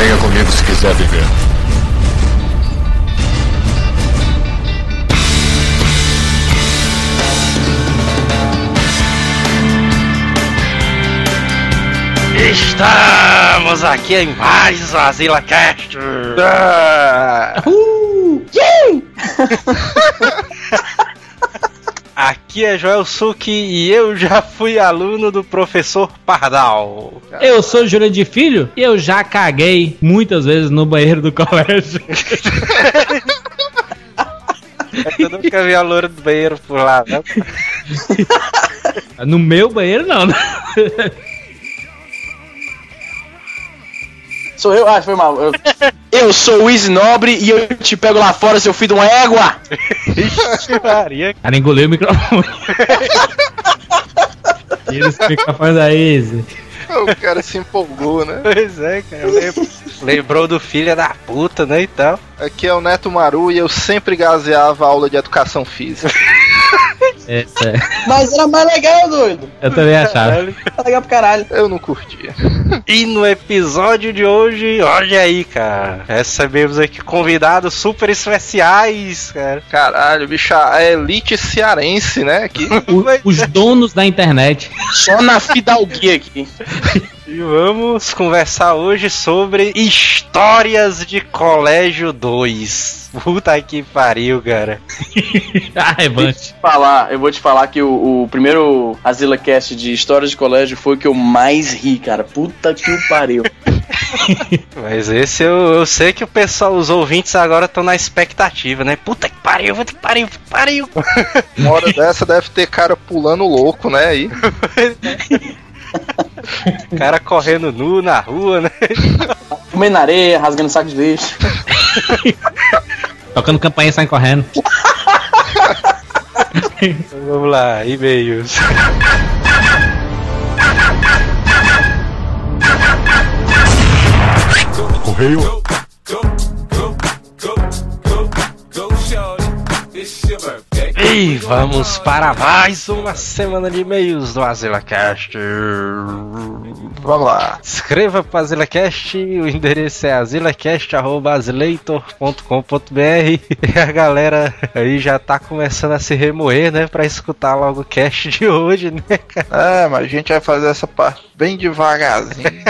Venha comigo se quiser viver. Estamos aqui em mais Azila Cast. Uh! Aqui é Joel Suki e eu já fui aluno do professor Pardal. Eu sou Júlio de Filho e eu já caguei muitas vezes no banheiro do colégio. Eu nunca vi a loura do banheiro por lá, né? No meu banheiro, não. Sou eu? Ah, foi mal. Eu, eu sou o Easy Nobre e eu te pego lá fora, seu filho de uma égua! Ixi, Maria. Cara, engoliu o microfone. Tira esse microfone da Easy. O cara se empolgou, né? Pois é, cara. lem- Lembrou do filho da puta, né, e tal. Aqui é o Neto Maru e eu sempre gaseava a aula de educação física. É, é. Mas era mais legal, doido. Eu também achava. Era legal pro caralho. Eu não curtia. E no episódio de hoje, olha aí, cara. Recebemos aqui convidados super especiais, cara. Caralho, bicho, a elite cearense, né? Aqui. O- os donos da internet. Só na fidalguia aqui. E vamos conversar hoje sobre histórias de Colégio 2. Puta que pariu, cara. A revanche. falar, eu vou te falar que o, o primeiro Azila Cast de histórias de colégio foi o que eu mais ri, cara. Puta que o pariu. Mas esse eu, eu sei que o pessoal, os ouvintes agora estão na expectativa, né? Puta que pariu, puta que pariu, puta que pariu. Uma hora dessa deve ter cara pulando louco, né? Aí. O cara correndo nu na rua, né? Comendo na areia, rasgando saco de lixo. Tocando campainha e saem correndo. Então vamos lá, e-mails. Correio. E vamos para mais uma semana de e-mails do AzilaCast. Vamos lá. Escreva para AzilaCast, o endereço é azilacast.azileitor.com.br E a galera aí já tá começando a se remoer, né? Pra escutar logo o cast de hoje, né, cara? É, mas a gente vai fazer essa parte bem devagarzinho.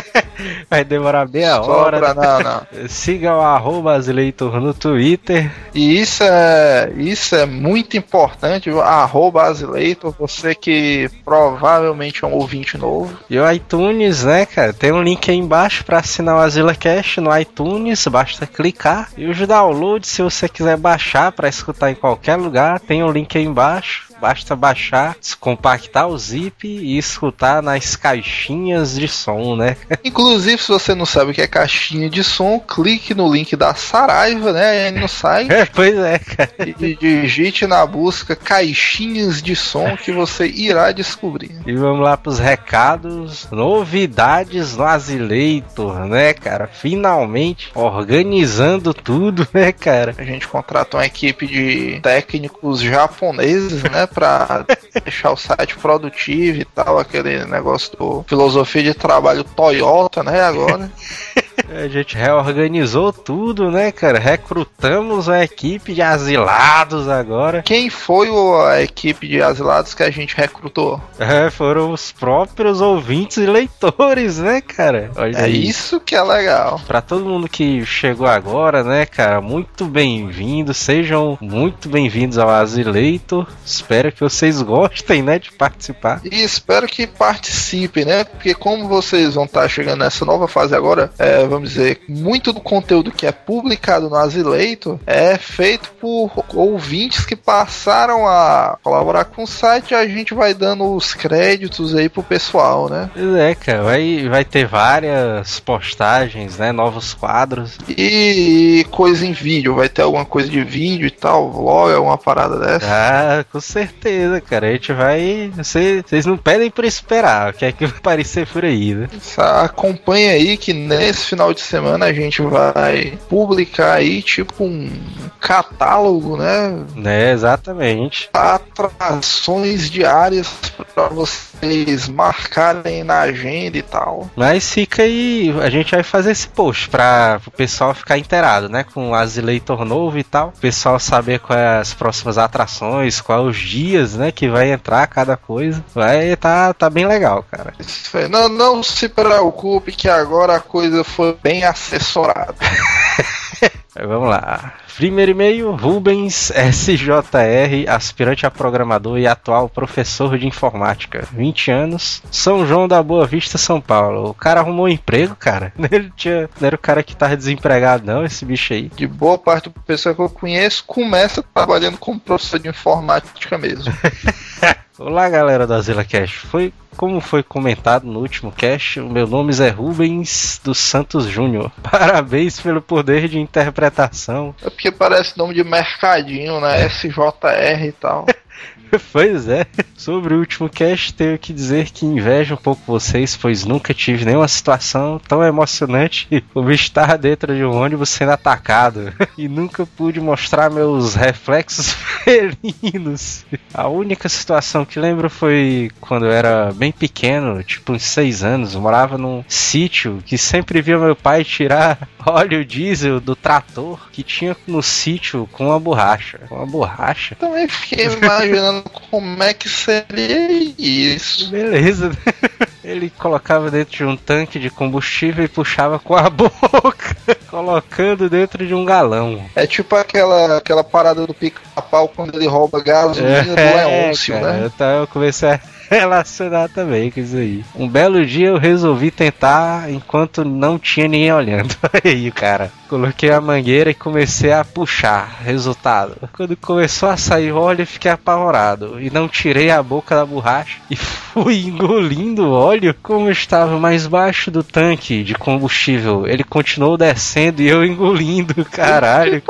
Vai demorar meia Só hora. não, não. Siga o arroba Azileitor no Twitter. E isso é, isso é muito importante, arroba Azileitor, você que provavelmente é um ouvinte novo. E o iTunes, né, cara? Tem um link aí embaixo para assinar o AzilaCast no iTunes, basta clicar. E os downloads, se você quiser baixar para escutar em qualquer lugar, tem um link aí embaixo. Basta baixar, compactar o zip e escutar nas caixinhas de som, né? Inclusive, se você não sabe o que é caixinha de som, clique no link da Saraiva, né, aí no site. É, pois é, cara. E digite na busca caixinhas de som que você irá descobrir. E vamos lá pros recados. Novidades no Azileitor, né, cara? Finalmente organizando tudo, né, cara? A gente contratou uma equipe de técnicos japoneses, né, pra deixar o site produtivo e tal, aquele negócio do filosofia de trabalho Toyota, né, agora. A gente reorganizou tudo, né, cara? Recrutamos uma equipe de asilados agora. Quem foi a equipe de asilados que a gente recrutou? É, foram os próprios ouvintes e leitores, né, cara? Olha É aí. isso que é legal. Pra todo mundo que chegou agora, né, cara, muito bem-vindo, sejam muito bem-vindos ao Azileitor. Espero que vocês gostem, né, de participar. E espero que participem, né? Porque como vocês vão estar chegando nessa nova fase agora, é, vamos dizer, muito do conteúdo que é publicado no Azileito é feito por ouvintes que passaram a colaborar com o site e a gente vai dando os créditos aí pro pessoal, né? Pois é, cara, vai, vai ter várias postagens, né, novos quadros. E coisa em vídeo, vai ter alguma coisa de vídeo e tal, vlog, alguma parada dessa. Ah, com certeza, cara. A gente vai. Vocês não pedem por esperar. O que é que vai aparecer por aí, né? Acompanha aí que nesse final final de semana a gente vai publicar aí tipo um catálogo, né? Né, exatamente. Atrações diárias para vocês marcarem na agenda e tal. Mas fica aí, a gente vai fazer esse post para o pessoal ficar inteirado, né? Com o Azileitor novo e tal. O pessoal saber quais as próximas atrações, quais os dias, né? Que vai entrar cada coisa. Vai tá, tá bem legal, cara. Não, não se preocupe que agora a coisa foi bem assessorada. Vamos lá. Primeiro e-mail, Rubens SJR, aspirante a programador e atual professor de informática. 20 anos, São João da Boa Vista, São Paulo. O cara arrumou um emprego, cara. Ele tinha, não era o cara que tava desempregado, não, esse bicho aí. De boa parte do pessoal que eu conheço começa trabalhando como professor de informática mesmo. Olá, galera da Zila Cash. Foi como foi comentado no último cast, o meu nome é Rubens dos Santos Júnior. Parabéns pelo poder de interpretação. É porque parece nome de mercadinho, né? SJR e tal. pois é. Sobre o último cast, tenho que dizer que invejo um pouco vocês, pois nunca tive nenhuma situação tão emocionante como estar dentro de um ônibus sendo atacado. E nunca pude mostrar meus reflexos felinos. A única situação que lembro foi quando eu era bem pequeno, tipo uns 6 anos, morava num sítio que sempre via meu pai tirar óleo diesel do trator que tinha no sítio com uma borracha. Com uma borracha? Também fiquei imaginando como é que seria isso. Beleza. Ele colocava dentro de um tanque de combustível e puxava com a boca, colocando dentro de um galão. É tipo aquela, aquela parada do pica-pau quando ele rouba gasolina do Leôncio, cara, né? Então eu comecei a relacionar também com isso aí. Um belo dia eu resolvi tentar enquanto não tinha ninguém olhando. aí, cara. Coloquei a mangueira e comecei a puxar. Resultado. Quando começou a sair óleo, eu fiquei apavorado. E não tirei a boca da borracha. E fui engolindo o óleo. Como estava mais baixo do tanque de combustível, ele continuou descendo e eu engolindo. Caralho.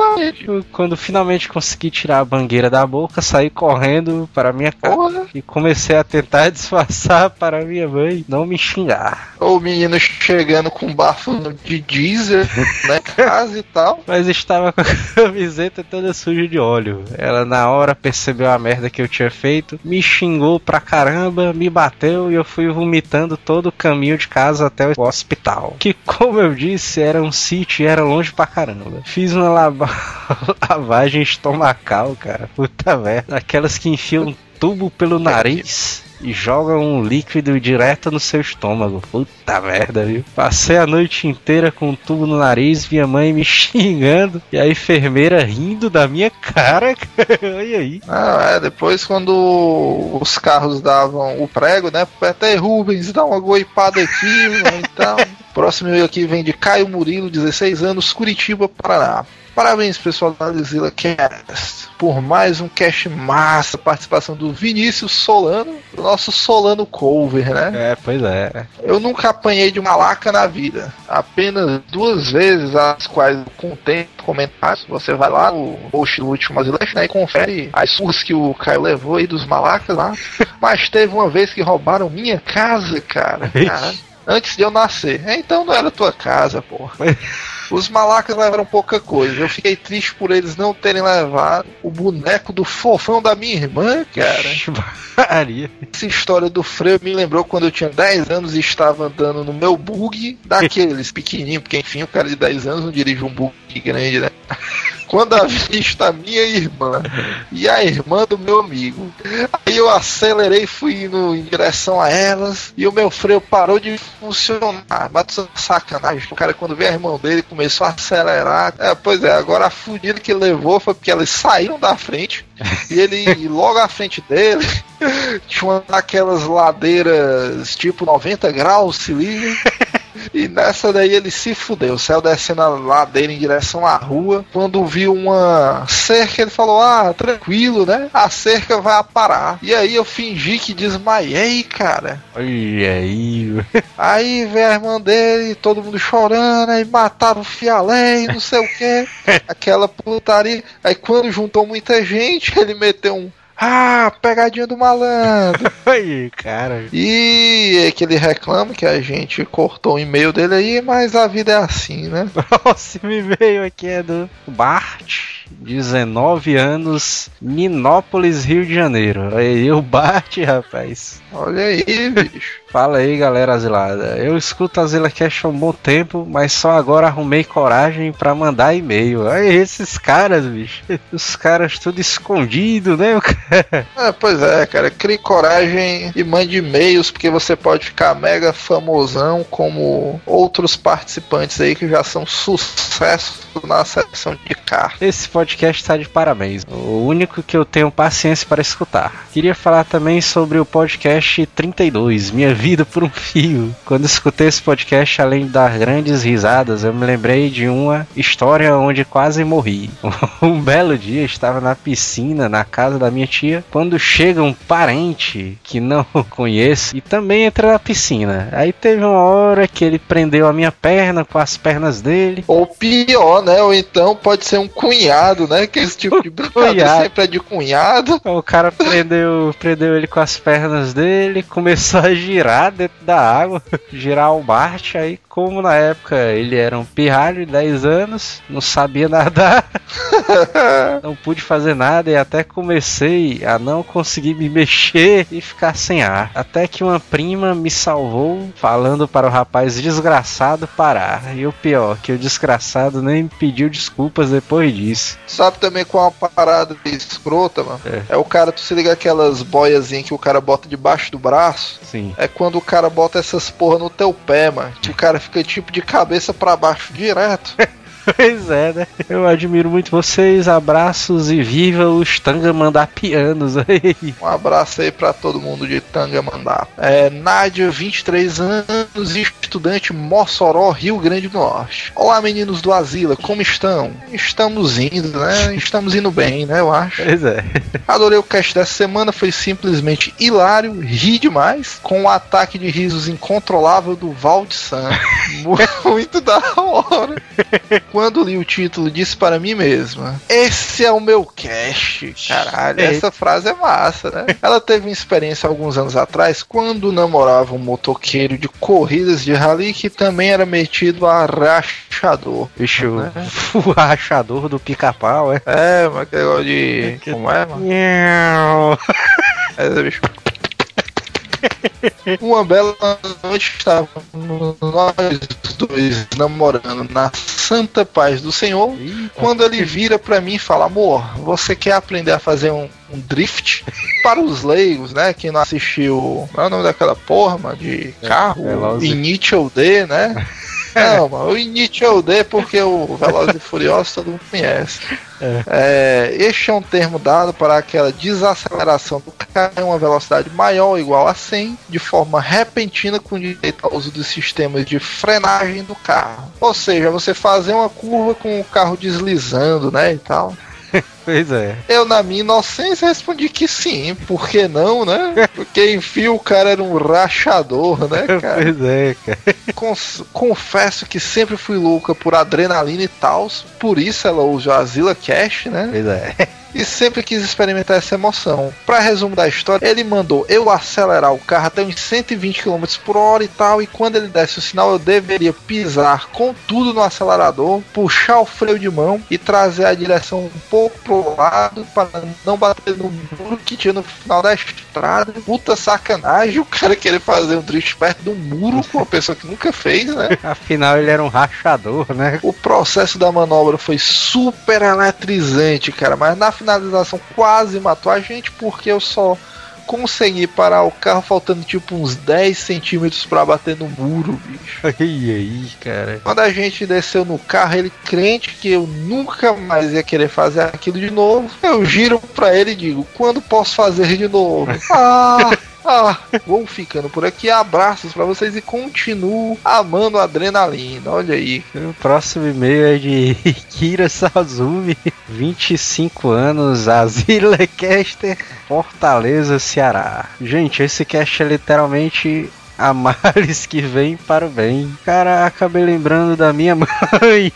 Quando finalmente consegui tirar a mangueira da boca, saí correndo para minha casa Porra. e comecei a tentar disfarçar para minha mãe não me xingar. O menino chegando com bafo de diesel, né? Casa e tal. Mas estava com a camiseta toda suja de óleo. Ela na hora percebeu a merda que eu tinha feito, me xingou pra caramba, me bateu e eu fui vomitando todo o caminho de casa até o hospital. Que, como eu disse, era um sítio e era longe pra caramba. Fiz uma lava- lavagem estomacal, cara. Puta merda. Aquelas que enfiam tubo pelo nariz. E jogam um líquido direto no seu estômago. Puta merda, viu? Passei a noite inteira com um tubo no nariz, minha mãe me xingando e a enfermeira rindo da minha cara. Olha aí. Ah, é, depois quando os carros davam o prego, né? Até Rubens, dá uma goipada aqui, né, então. Próximo aqui vem de Caio Murilo, 16 anos, Curitiba, Paraná. Parabéns, pessoal da Zilla Cast, por mais um cast massa, participação do Vinícius Solano, nosso Solano Cover, né? É, pois é. Eu nunca apanhei de uma laca na vida. Apenas duas vezes, as quais eu contei comentários. Você vai lá no post do último Azilete, né? E confere as surras que o Caio levou aí dos malacas lá. Mas teve uma vez que roubaram minha casa, cara. Caralho. Antes de eu nascer. É, Então não era tua casa, porra. Os malacas levaram pouca coisa. Eu fiquei triste por eles não terem levado o boneco do fofão da minha irmã, cara. Maria. Essa história do freio me lembrou quando eu tinha 10 anos e estava andando no meu bug, daqueles pequenininho, porque enfim, o cara de 10 anos não dirige um bug grande, né? Quando avista a minha irmã e a irmã do meu amigo. Aí eu acelerei, fui indo em direção a elas e o meu freio parou de funcionar. É sacanagem. O cara, quando veio a irmã dele, começou a acelerar. É, pois é, agora a fudida que levou foi porque elas saíram da frente e ele, e logo à frente dele, tinha uma daquelas ladeiras tipo 90 graus, se liga. E nessa daí ele se fudeu, saiu descendo a ladeira em direção à rua. Quando viu uma cerca, ele falou: Ah, tranquilo, né? A cerca vai parar. E aí eu fingi que desmaiei, cara. Olha aí. Aí veio a irmã dele, todo mundo chorando, aí mataram o Fialé e não sei o que. Aquela putaria. Aí quando juntou muita gente, ele meteu um. Ah, pegadinha do malandro. Aí, cara. E é que ele reclama que a gente cortou o e-mail dele aí, mas a vida é assim, né? Próximo e-mail aqui é do Bart, 19 anos, Minópolis, Rio de Janeiro. Aí, o Bart, rapaz. Olha aí, bicho. Fala aí, galera asilada. Eu escuto a Zila Cash há um bom tempo, mas só agora arrumei coragem pra mandar e-mail. Aí, esses caras, bicho. Os caras tudo escondido, né? cara? É, pois é, cara. Crie coragem e mande e-mails, porque você pode ficar mega famosão como outros participantes aí que já são sucesso na seção de cartas. Esse podcast tá de parabéns. O único que eu tenho paciência para escutar. Queria falar também sobre o podcast 32, Minha Vida por um Fio. Quando escutei esse podcast, além de dar grandes risadas, eu me lembrei de uma história onde quase morri. Um belo dia estava na piscina, na casa da minha tia, quando chega um parente que não conheço e também entra na piscina. Aí teve uma hora que ele prendeu a minha perna com as pernas dele. Ou pior, né? Ou então pode ser um cunhado, né? Que esse tipo de brincadeira Cunhado. sempre é de cunhado. O cara prendeu, prendeu ele com as pernas dele, começou a girar dentro da água, girar o Bart, aí como na época ele era um pirralho de 10 anos, não sabia nadar, não pude fazer nada e até comecei a não conseguir me mexer e ficar sem ar. Até que uma prima me salvou, falando para o rapaz desgraçado parar. E o pior, que o desgraçado nem me pediu desculpas depois disso. Sabe também qual é uma parada escrota, mano? É. É. o cara, tu se liga aquelas boiazinhas que o cara bota debaixo do braço? Sim. É quando o cara bota essas porra no teu pé, mano. Que o cara fica tipo de cabeça pra baixo direto. Pois é, né? Eu admiro muito vocês, abraços e viva os Tangamandapianos aí. Um abraço aí pra todo mundo de Tangamandá. É, Nádia, 23 anos, estudante Mossoró, Rio Grande do Norte. Olá, meninos do Asila, como estão? Estamos indo, né? Estamos indo bem, né? Eu acho. Pois é. Adorei o cast dessa semana, foi simplesmente hilário, ri demais, com o ataque de risos incontrolável do Valdsan. Muito da hora. Quando li o título, disse para mim mesma: Esse é o meu cast. Caralho, essa frase é massa, né? Ela teve uma experiência alguns anos atrás quando namorava um motoqueiro de corridas de rally que também era metido a rachador. Bicho, o rachador do pica-pau, é. É, mas que negócio de. Como é, mano? É, bicho. Uma bela noite estávamos nós dois namorando na santa paz do Senhor. Quando ele vira pra mim e fala: Amor, você quer aprender a fazer um, um drift? Para os leigos, né? Quem não assistiu. Qual é o nome daquela porra, mano, de carro? Velozes. Initial D, né? Não, mano, o Initial D porque o Velozes e Furiosos todo mundo conhece. É, este é um termo dado para aquela desaceleração do carro em uma velocidade maior ou igual a 100, de forma repentina com direito ao uso dos sistemas de frenagem do carro. Ou seja, você fazer uma curva com o carro deslizando, né, e tal. Pois é. Eu, na minha inocência, respondi que sim, por que não, né? Porque, enfim, o cara era um rachador, né, cara? Pois é, cara. Cons- confesso que sempre fui louca por adrenalina e tal, por isso ela usa a Zilla Cash, né? Pois é. E sempre quis experimentar essa emoção. Pra resumo da história, ele mandou eu acelerar o carro até uns 120 km por hora e tal, e quando ele desse o sinal, eu deveria pisar com tudo no acelerador, puxar o freio de mão e trazer a direção um pouco pro lado para não bater no muro que tinha no final da estrada. Puta sacanagem o cara querer fazer um drift perto do muro com uma pessoa que nunca fez, né? Afinal, ele era um rachador, né? O processo da manobra foi super eletrizante, cara, mas na finalização quase matou a gente porque eu só consegui parar o carro faltando tipo uns 10 centímetros pra bater no muro, bicho. E aí, cara? Quando a gente desceu no carro, ele crente que eu nunca mais ia querer fazer aquilo de novo, eu giro pra ele e digo: quando posso fazer de novo? Ah! Ah, vou ficando por aqui. Abraços pra vocês e continuo amando a adrenalina. Olha aí. O próximo e-mail é de Kira Sazumi, 25 anos, Asila Caster, Fortaleza, Ceará. Gente, esse cast é literalmente há males que vêm para o bem. Cara, acabei lembrando da minha mãe.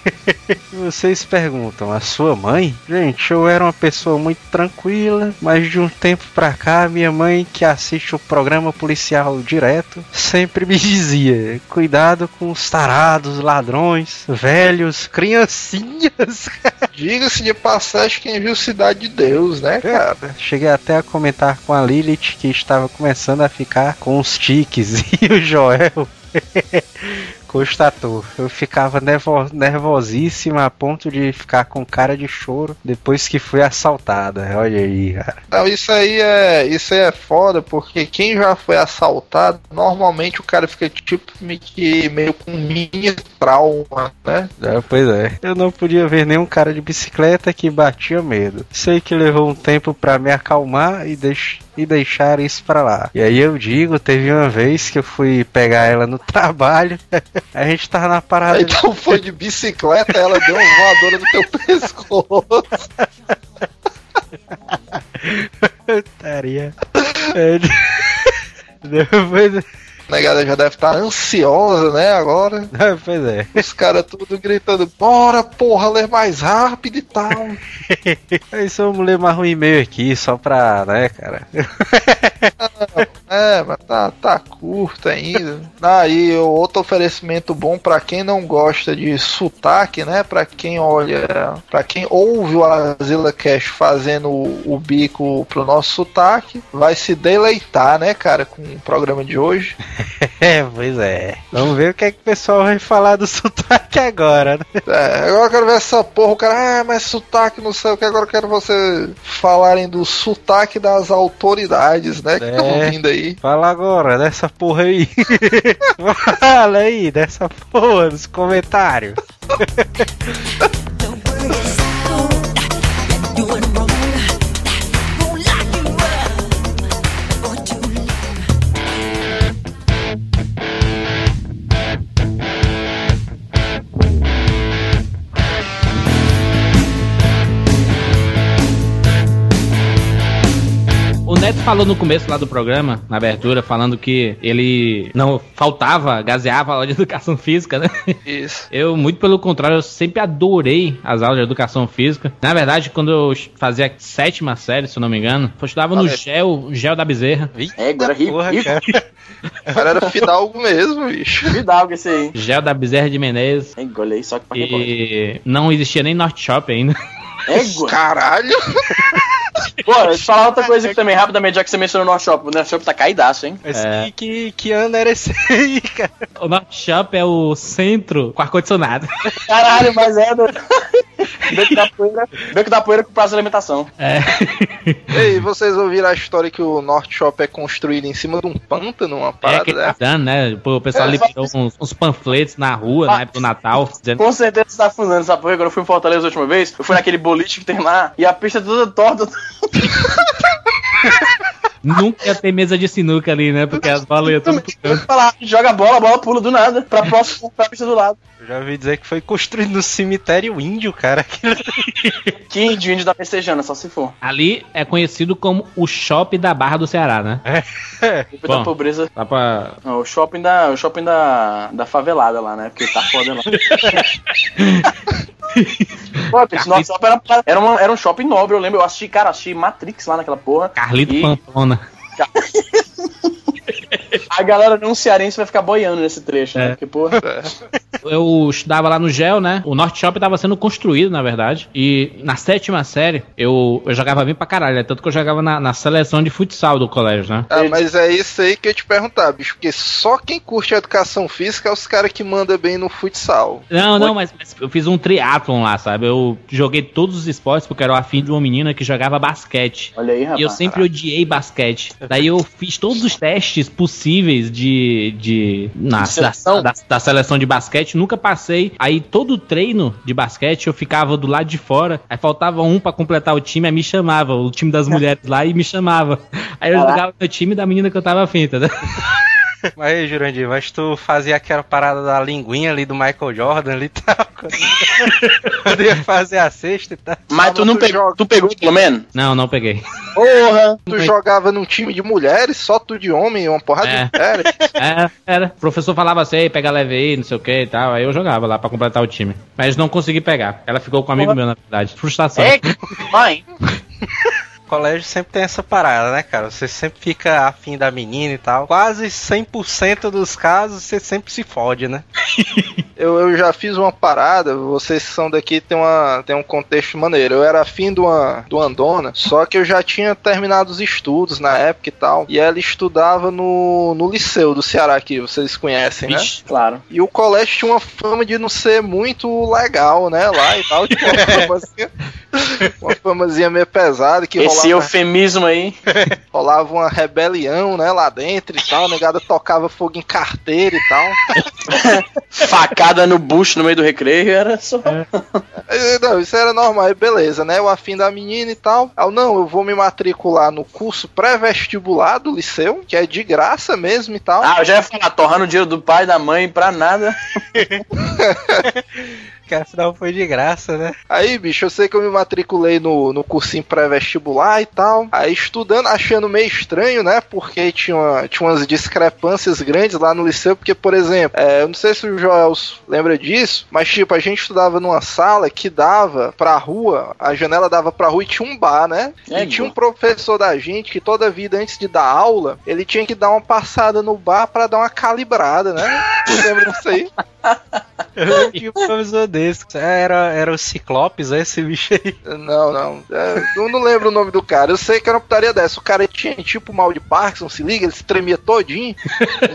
Vocês perguntam, a sua mãe? Gente, eu era uma pessoa muito tranquila, mas de um tempo pra cá, minha mãe, que assiste o programa policial direto, sempre me dizia: cuidado com os tarados, ladrões, velhos, criancinhas. Diga-se de passagem quem viu Cidade de Deus, né, cara? Cheguei até a comentar com a Lilith que estava começando a ficar com os tiques e o Joel constatou. Eu ficava nervo nervosíssima a ponto de ficar com cara de choro depois que fui assaltada. Olha aí, cara. Não, isso aí é isso aí é foda, porque quem já foi assaltado, normalmente o cara fica tipo meio com mini trauma, né? É, pois é. Eu não podia ver nenhum cara de bicicleta que batia medo. Sei que levou um tempo para me acalmar e deixar e deixar isso pra lá. E aí eu digo, teve uma vez que eu fui pegar ela no trabalho, a gente tava na parada. Então foi de bicicleta, ela deu uma voadora no teu pescoço. Taria. É, Depois. Negada já deve estar ansiosa, né, agora. pois é. Os caras tudo gritando, bora, porra, ler mais rápido e tal. Isso vamos ler mais um e-mail aqui, só pra, né, cara. É, mas tá, tá curto ainda. Aí, outro oferecimento bom pra quem não gosta de sotaque, né? Pra quem olha, pra quem ouve o Azila Cash fazendo o, o bico pro nosso sotaque, vai se deleitar, né, cara, com o programa de hoje. É, pois é. Vamos ver o que é que o pessoal vai falar do sotaque agora, né? É, agora eu quero ver essa porra, o cara, ah, mas sotaque, não sei o que, agora eu quero você falarem do sotaque das autoridades, né, que estão É. vindo aí. Fala agora dessa porra aí. Fala aí dessa porra nos comentários. falou no começo lá do programa, na abertura, falando que ele não faltava, gaseava a aula de educação física, né? Isso. Eu, muito pelo contrário, eu sempre adorei as aulas de educação física. Na verdade, quando eu fazia sétima série, se eu não me engano, eu estudava no Olha. GEL, GEL da Bezerra. É, agora ri, Porra, ri, cara. O cara era fidalgo mesmo, bicho. ri dá algo esse aí. GEL da Bezerra de Menezes. É, aí, só que pra. E não existia nem Norte Shop ainda. Égua. Caralho! Pô, deixa eu falar outra coisa aqui também, rapidamente, já que você mencionou o North Shop. O North Shop tá caidaço, hein? Mas É. que, que, ano era esse aí, cara? O Norte Shop é o centro com ar-condicionado. Caralho, mas é do... Beco da poeira, beco da poeira com prazo de alimentação. É. Ei, vocês ouviram a história que o North Shop é construído em cima de um pântano, uma É parada tá dando, né? Pô, O pessoal É, liberou uns, uns panfletos na rua, na época do Natal, dizendo Com certeza você tá fundando essa porra. Quando eu fui em Fortaleza a última vez, eu fui naquele boliche que tem lá e a pista é toda torta. Nunca ia ter mesa de sinuca ali, né? Porque as bolas iam tudo pro falar, joga a bola, a bola pula do nada pra próxima pra pista do lado. Eu já ouvi dizer que foi construído no cemitério índio, cara. Que índio, índio da festejando, só se for. Ali é conhecido como o shopping da Barra do Ceará, né? Depois Bom. da pobreza. Dá pra. Não, o shopping da. O shopping da. da favelada lá, né? Porque tá foda lá. Pô, era, era, uma- era um shopping nobre, eu lembro. Eu assisti, cara, assisti Matrix lá naquela porra. Carlito E- Pantona. A galera não cearense vai ficar boiando nesse trecho, É. né? Porque, porra. Eu estudava lá no GEL, né? O Norte Shop tava sendo construído, na verdade. E na sétima série, eu, eu jogava bem pra caralho. né? Tanto que eu jogava na, na seleção de futsal do colégio, né? Ah, mas é isso aí que eu ia te perguntar, bicho, porque só quem curte a educação física é os caras que mandam bem no futsal. Não, não, mas, mas eu fiz um triatlon lá, sabe? Eu joguei todos os esportes porque era afim de uma menina que jogava basquete. Olha aí, rapaz. E eu sempre odiei basquete. Daí eu fiz todos os testes possíveis de. de na, seleção? Da, da, da seleção de basquete, nunca passei. Aí todo treino de basquete eu ficava do lado de fora. Aí faltava um pra completar o time, aí me chamava, o time das mulheres lá, e me chamava. Aí eu Caraca. jogava no time da menina que eu tava afim, entendeu? Mas aí, Jurandir, mas tu fazia aquela parada da linguinha ali do Michael Jordan ali e tal. Quando, quando ia fazer a cesta e tal. Mas tu não tu pegou, joga- tu pegou pelo menos? Não, não peguei. Porra! Tu jogava num time de mulheres, só tu de homem, uma porrada É. de mulheres. É, era. O professor falava assim, "Ei, pega leve aí, não sei o que e tal. Aí eu jogava lá pra completar o time. Mas não consegui pegar. Ela ficou com um amigo meu, na verdade. Frustração. É, mãe. O colégio sempre tem essa parada, né, cara? Você sempre fica afim da menina e tal. Quase 100% dos casos você sempre se fode, né? Eu, eu já fiz uma parada, vocês que são daqui tem, uma, tem um contexto maneiro. Eu era afim de uma, de uma dona, só que eu já tinha terminado os estudos na época e tal. E ela estudava no, no liceu do Ceará aqui, vocês conhecem, né? Vixe, claro. E o colégio tinha uma fama de não ser muito legal, né? Lá e tal. Tinha uma famazinha, uma famazinha meio pesada que Esse rolava, eufemismo aí. rolava uma rebelião, né? Lá dentro e tal. A negada tocava fogo em carteira e tal. Facada no bucho no meio do recreio era só. Eh, Não, isso era normal, beleza, né? O afim da menina e tal. Eu, não, eu vou me matricular no curso pré-vestibular do liceu, que é de graça mesmo e tal. Ah, eu já ia falar, torrando o dinheiro do pai e da mãe pra nada. Que afinal foi de graça, né? Aí, bicho, eu sei que eu me matriculei no, no cursinho pré-vestibular e tal. Aí estudando, achando meio estranho, né? Porque tinha, uma- tinha umas discrepâncias grandes lá no liceu. Porque, por exemplo, é, eu não sei se o Joel lembra disso, mas tipo, a gente estudava numa sala que dava pra rua, a janela dava pra rua e tinha um bar, né? É, e tinha um professor da gente que toda vida antes de dar aula, ele tinha que dar uma passada no bar pra dar uma calibrada, né? Você lembra disso aí? Eu tinha um professor desse. Era, era o Ciclopes, é esse bicho aí. Não, não. É, eu não lembro o nome do cara. Eu sei que era uma putaria dessa. O cara tinha tipo mal de Parkinson, se liga, ele se tremia todinho.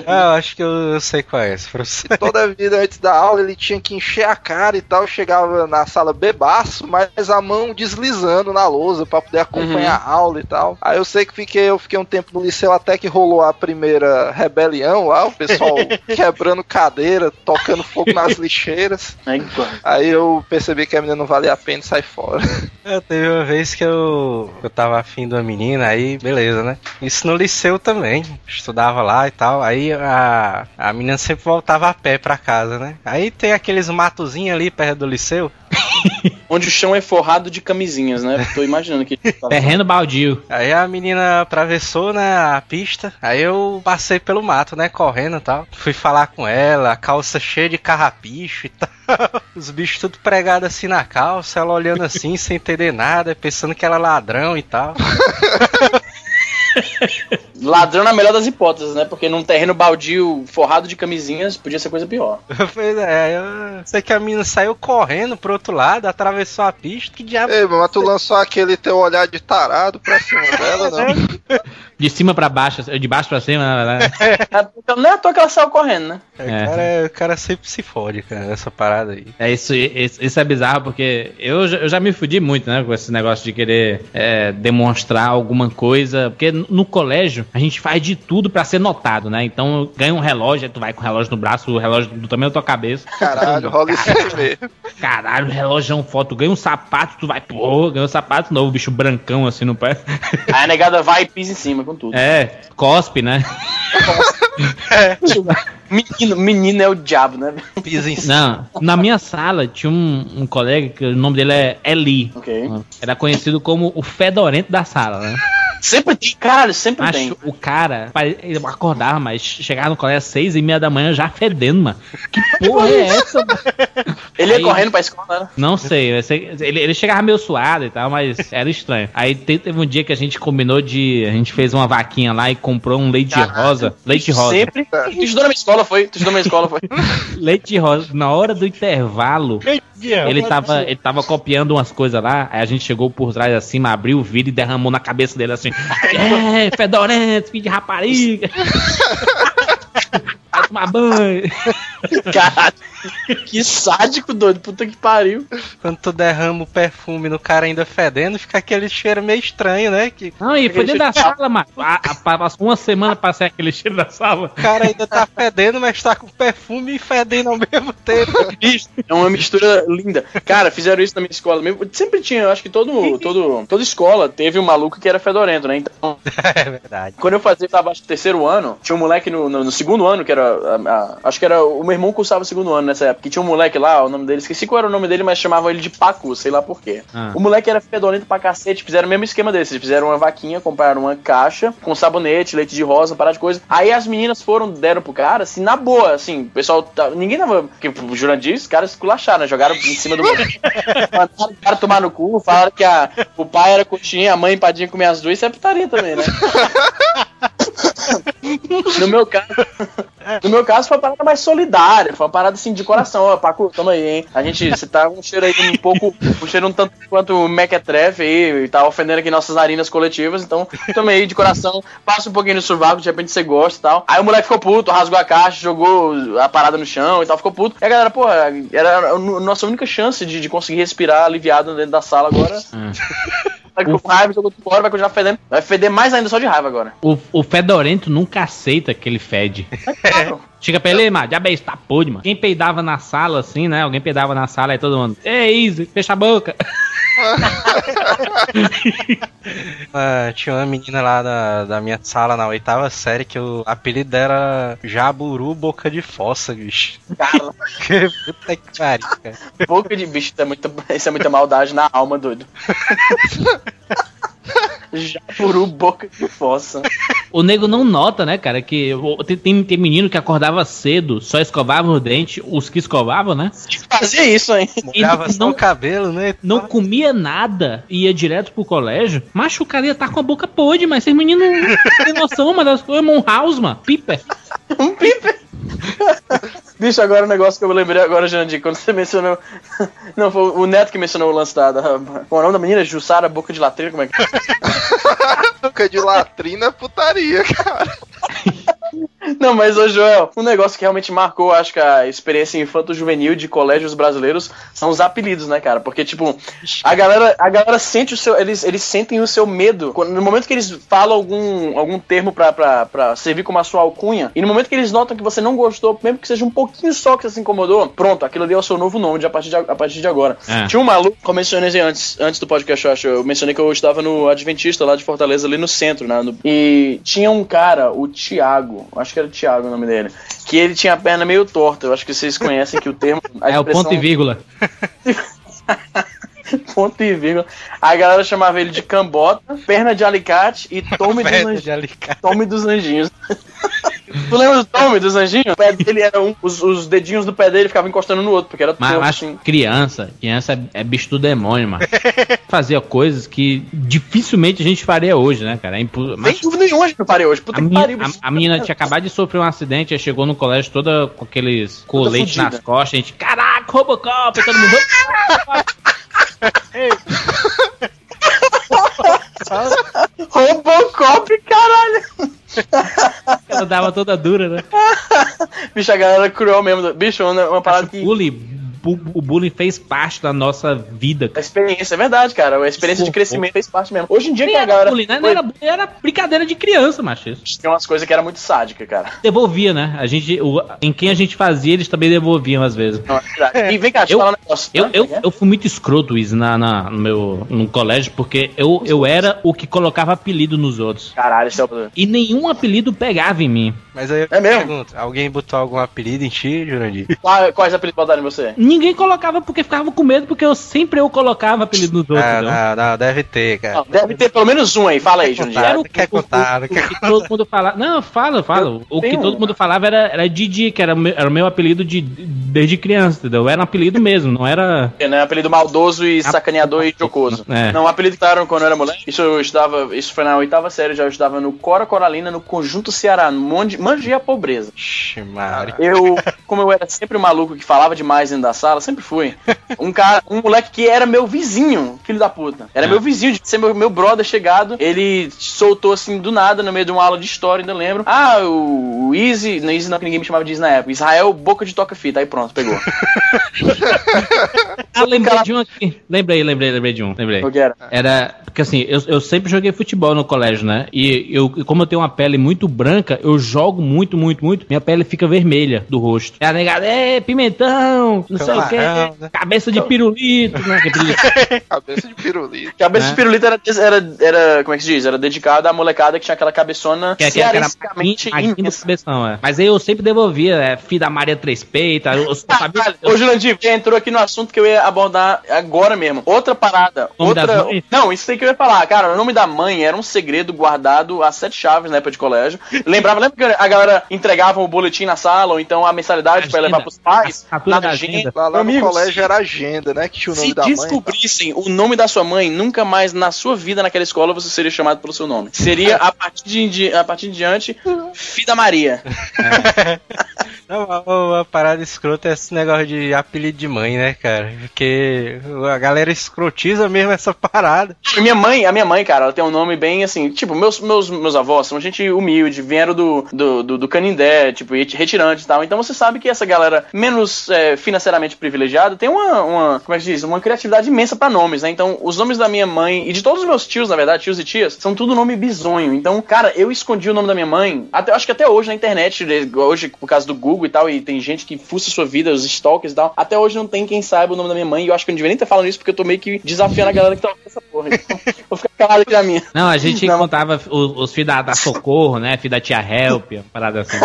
Ah, eu acho que eu, eu sei qual é esse professor. E toda vida antes da aula ele tinha que encher a cara e tal. Chegava na sala bebaço, mas a mão deslizando na lousa pra poder acompanhar a aula e tal. Aí eu sei que fiquei, eu fiquei um tempo no liceu até que rolou a primeira rebelião lá, o pessoal quebrando cadeira, tocando fogo nas lixeiras. É igual. Aí eu percebi que a menina não valia a pena e saí fora. Eu teve uma vez que eu, eu tava afim de uma menina, aí beleza, né? Isso no liceu também. Estudava lá e tal. Aí a, a menina sempre voltava a pé pra casa, né? Aí tem aqueles matozinhos ali perto do liceu. Onde o chão é forrado de camisinhas, né? Tô imaginando que. Terreno baldio. Aí a menina atravessou, né, a pista. Aí eu passei pelo mato, né, correndo e tal. Fui falar com ela, a calça cheia de carrapicho e tal. Os bichos tudo pregados assim na calça, ela olhando assim, sem entender nada, pensando que era ladrão e tal. Ladrão na melhor das hipóteses, né? Porque num terreno baldio forrado de camisinhas podia ser coisa pior. Pois é, eu sei que a menina saiu correndo pro outro lado, atravessou a pista, que diabo. Ei, mas tu lançou aquele teu olhar de tarado pra cima dela, não? De cima pra baixo, de baixo pra cima, na verdade. Então não é à toa que ela saiu correndo, né? O, cara, o cara sempre se fode, cara, nessa parada aí. É isso, isso, isso é bizarro porque eu, já- eu já me fudi muito, né, com esse negócio de querer é, demonstrar alguma coisa. Porque no colégio a gente faz de tudo pra ser notado, né? Então ganha um relógio, aí tu vai com o relógio no braço, o relógio do tamanho da tua cabeça. Caralho, rola isso aí mesmo. Caralho, o relógio é um foto, ganha um sapato, tu vai, pô, ganha um sapato novo, bicho brancão assim no pé. Aí a negada vai e pisa em cima com tudo. É, cospe, né? Menino, menino é o diabo, né? Pisa em cima. Não, na minha sala tinha um, um colega que o nome dele é Eli. Ok. Era conhecido como o fedorento da sala, né? Sempre tem, caralho, sempre tem. Acho o cara, ele acordava, mas chegava no colégio às seis e meia da manhã já fedendo, mano. Que porra é essa, mano? Ele ia Aí- correndo pra escola, né? Não sei, ele, ele chegava meio suado e tal, mas era estranho. Aí te- teve um dia que a gente combinou de. A gente fez uma vaquinha lá e comprou um leite Caralho. rosa. Leite rosa. Sempre. Tu estudou na minha escola, foi? Tu estudou na minha escola, foi? Leite rosa. Na hora do intervalo, ele tava, ele tava copiando umas coisas lá, aí a gente chegou por trás assim, abriu o vidro e derramou na cabeça dele assim. É, fedorento, filho de rapariga. Vai tomar banho. Caralho. Que sádico, doido. Puta que pariu. Quando tu derrama o perfume no cara ainda fedendo, fica aquele cheiro meio estranho, né? Que Não, e foi dentro da cheiro sala, a- Passou uma semana pra sair aquele cheiro da sala. o cara ainda tá fedendo, mas tá com perfume e fedendo ao mesmo tempo. É uma mistura linda. Cara, fizeram isso na minha escola mesmo. Sempre tinha, eu acho que todo, todo, toda escola teve um maluco que era fedorento, né? Então, é verdade. quando eu fazia, tava acho, no terceiro ano, tinha um moleque no, no- no segundo ano, que era. a- a- acho que era. O meu irmão cursava o segundo ano nessa época. Que tinha um moleque lá, o nome dele, esqueci qual era o nome dele, mas chamavam ele de Pacu, sei lá por quê. Ah. O moleque era fedorento pra cacete, fizeram o mesmo esquema desse. Eles fizeram uma vaquinha, compraram uma caixa com sabonete, leite de rosa, parada de coisa. Aí as meninas foram, deram pro cara, assim, na boa, assim, o pessoal. tá- ninguém tava. Porque o Jurandir, os caras esculacharam, né? Jogaram em cima do. Mandaram o cara tomar no cu, falaram que a, o pai era coxinha, a mãe empadinha comia as duas, isso é putaria também, né? No meu caso, no meu caso foi uma parada mais solidária, foi uma parada assim de coração, ó, Paco, toma aí, hein? A gente, você tá com um cheiro aí um pouco, um cheiro um tanto quanto Mequetrefe aí, e tá ofendendo aqui nossas narinas coletivas, então toma aí de coração, passa um pouquinho no sovaco, de repente você gosta e tal. Aí o moleque ficou puto, rasgou a caixa, jogou a parada no chão e tal, ficou puto. E a galera, pô, era a nossa única chance de, de conseguir respirar aliviado dentro da sala agora. Com raiva, jogou fora, vai continuar fedendo. Vai feder mais ainda só de raiva agora. O, o fedorento nunca aceita que ele fede. Chega pra ele, mano, diabo é isso, tá podre, mano. Quem peidava na sala, assim, né? Alguém peidava na sala e todo mundo, ei, Easy, fecha a boca. Ah, tinha uma menina lá da, da minha sala na oitava série que o apelido dela era Jaburu Boca de Fossa, bicho. Cara, puta que pariu, cara. boca de bicho, isso é muita, isso é muita maldade na alma, doido. Japuru, boca de fossa. O nego não nota, né, cara, que o- tem, tem, menino que acordava cedo, só escovava os dentes, os que escovavam, né? Fazia isso, hein? Molhava só não- o cabelo, né? Não comia nada e ia direto pro colégio. Macho, o cara ia tá com a boca podre, mas esses meninos não tem noção, mas das coisas, Mon House, mano, piper. Um pipe. Bicho, agora o negócio que eu lembrei agora, Jandir, quando você mencionou. Não, foi o Neto que mencionou o lance da. da qual é o nome da menina? Jussara, boca de latrina, como é que. Boca de latrina é putaria, cara. Não, mas ô Joel, um negócio que realmente marcou, acho que a experiência infanto-juvenil de colégios brasileiros são os apelidos, né, cara? Porque, tipo, a galera, a galera sente o seu. Eles, eles sentem o seu medo. Quando- no momento que eles falam algum, algum termo pra, pra, pra servir como a sua alcunha, e no momento que eles notam que você não gostou, mesmo que seja um pouquinho só que você se incomodou, pronto, aquilo ali é o seu novo nome de, a, partir de, a partir de agora. É. Tinha um maluco, como eu mencionei antes, antes do podcast, eu acho, eu mencionei que eu estava no Adventista lá de Fortaleza, ali no centro, né? no- e tinha um cara, o Thiago, acho que era Thiago o nome dele, que ele tinha a perna meio torta. Eu acho que vocês conhecem que o termo. É o ponto e vírgula. ponto e vírgula. A galera chamava ele de cambota, perna de alicate e tome dos, Perna anjinhos. de alicate. Tome dos anjinhos. tu lembra do Tome dos anjinhos? O pé dele era um. Os, os dedinhos do pé dele ficavam encostando no outro, porque era Mas, mas assim. criança, criança é, é bicho do demônio, mano. Fazia coisas que dificilmente a gente faria hoje, né, cara? É impu... Sem mas dúvida nenhuma, a gente não parei hoje. Puta a, que menina, pariu, a- a menina tinha acabado de sofrer um acidente, aí chegou no colégio toda com aqueles coletes nas costas, a gente, caraca, Robocop, todo mundo. Robocop, caralho! Ela dava toda dura, né? Bicho, a galera é cruel mesmo. Bicho, uma, uma parada que. Bullying, bu- o bullying fez parte da nossa vida, A cara. experiência, é verdade, cara. A experiência de crescimento fez parte mesmo. Hoje em dia Nem que a era galera. bullying, né? Não era bullying, era brincadeira de criança, macho. isso. Tem umas coisas que era muito sádica, cara. Devolvia, né? A gente, o- em quem a gente fazia, eles também devolviam às vezes. Não, é verdade. E vem cá, deixa eu falar um negócio. Eu, eu, É? eu fui muito escroto, Wiz, na, na- no meu no colégio, porque eu, eu era o que colocava apelido nos outros. Caralho, esse é o. E nenhum apelido pegava em mim. Mas aí eu É mesmo? pergunto, alguém botou algum apelido em ti, Jurandir? Quais apelidos botaram em você? Ninguém colocava porque ficava com medo, porque eu sempre eu colocava apelido nos outros. Ah, entendeu? não, não, deve ter, cara. Não, deve ter pelo menos um aí. Fala aí, Jundiaí. Era o- quer contar, o, quer o que todo mundo falava. Não, fala, fala. O que um. todo mundo falava era, era Didi, que era, o meu- era o meu apelido de, desde criança, entendeu? Era um apelido mesmo, não era. né? Apelido maldoso e sacaneador e jocoso. É. Não, o apelido que daram quando eu era moleque. Isso eu estudava, isso foi na oitava série, já eu estudava no Cora Coralina, no Conjunto Ceará, no Monte, Mangia a Pobreza. Ixi, Mari. Eu, como eu era sempre o maluco que falava demais dentro da sala, sempre fui. Um cara, um moleque que era meu vizinho, filho da puta. Era meu vizinho, de ser meu, meu brother chegado. Ele soltou assim do nada no meio de uma aula de história, ainda lembro. Ah, o, o Easy, não Easy não, que ninguém me chamava de Easy na época. Israel, boca de toca-fita. Aí pronto, pegou. Ah, lembrei cara- de um aqui. Lembrei, lembrei, lembrei de um. Lembrei. O que era? Era. Porque assim, eu, eu sempre joguei futebol no colégio, né? E eu, como eu tenho uma pele muito branca, eu jogo muito, muito, muito. Minha pele fica vermelha do rosto. E a negada, é, pimentão, não sei o Camarão, que, cabeça de pirulito, né? Que. Cabeça de pirulito. Cabeça de pirulito era, era, era, como é que se diz? Era dedicada à molecada que tinha aquela cabeçona Que é magrinho do imensa. cabeção, é. Mas aí eu sempre devolvia, é, filho da Maria Três Peitas, eu, eu sabia. Ô, Jurandir, você entrou aqui no assunto que eu ia abordar agora mesmo. Outra parada. Outra. Não, isso aí que eu ia falar. Cara, o nome da mãe era um segredo guardado a sete chaves na época de colégio. Lembrava, lembra que a galera entregava o boletim na sala, ou então a mensalidade pra Agenda. levar pros pais? Assinatura na da agenda. agenda. Lá, lá no Amigos, colégio era agenda, né? Que tinha o nome Se da mãe. descobrissem o nome da sua mãe, nunca mais na sua vida naquela escola você seria chamado pelo seu nome. Seria a partir de, de- a partir de diante, Fida Maria. A, parada escrota é esse negócio de apelido de mãe, né, cara? Porque a galera escrotiza mesmo essa parada. A minha mãe, a minha mãe, cara, ela tem um nome bem assim, tipo, meus, meus, meus avós são gente humilde, vieram do, do, do, do Canindé, tipo, reti- retirante e tal. Então você sabe que essa galera menos é, financeiramente privilegiada tem uma, uma, como é que diz? Uma criatividade imensa pra nomes, né? Então, os nomes da minha mãe e de todos os meus tios, na verdade, tios e tias, são tudo nome bizonho. Então, cara, eu escondi o nome da minha mãe, até, acho que até hoje na internet, hoje por causa do Google e tal, e tem gente que fuça sua vida, os stalkers e tal. Até hoje não tem quem saiba o nome da minha mãe, e eu acho que eu não devia nem estar falando isso porque eu tô meio que desafiando a galera que tá ouvindo essa porra. Então, vou ficar calado aqui na minha. Não, a gente Não. contava os, os filhos da, da Socorro, né? Filho da tia Help, uma parada assim.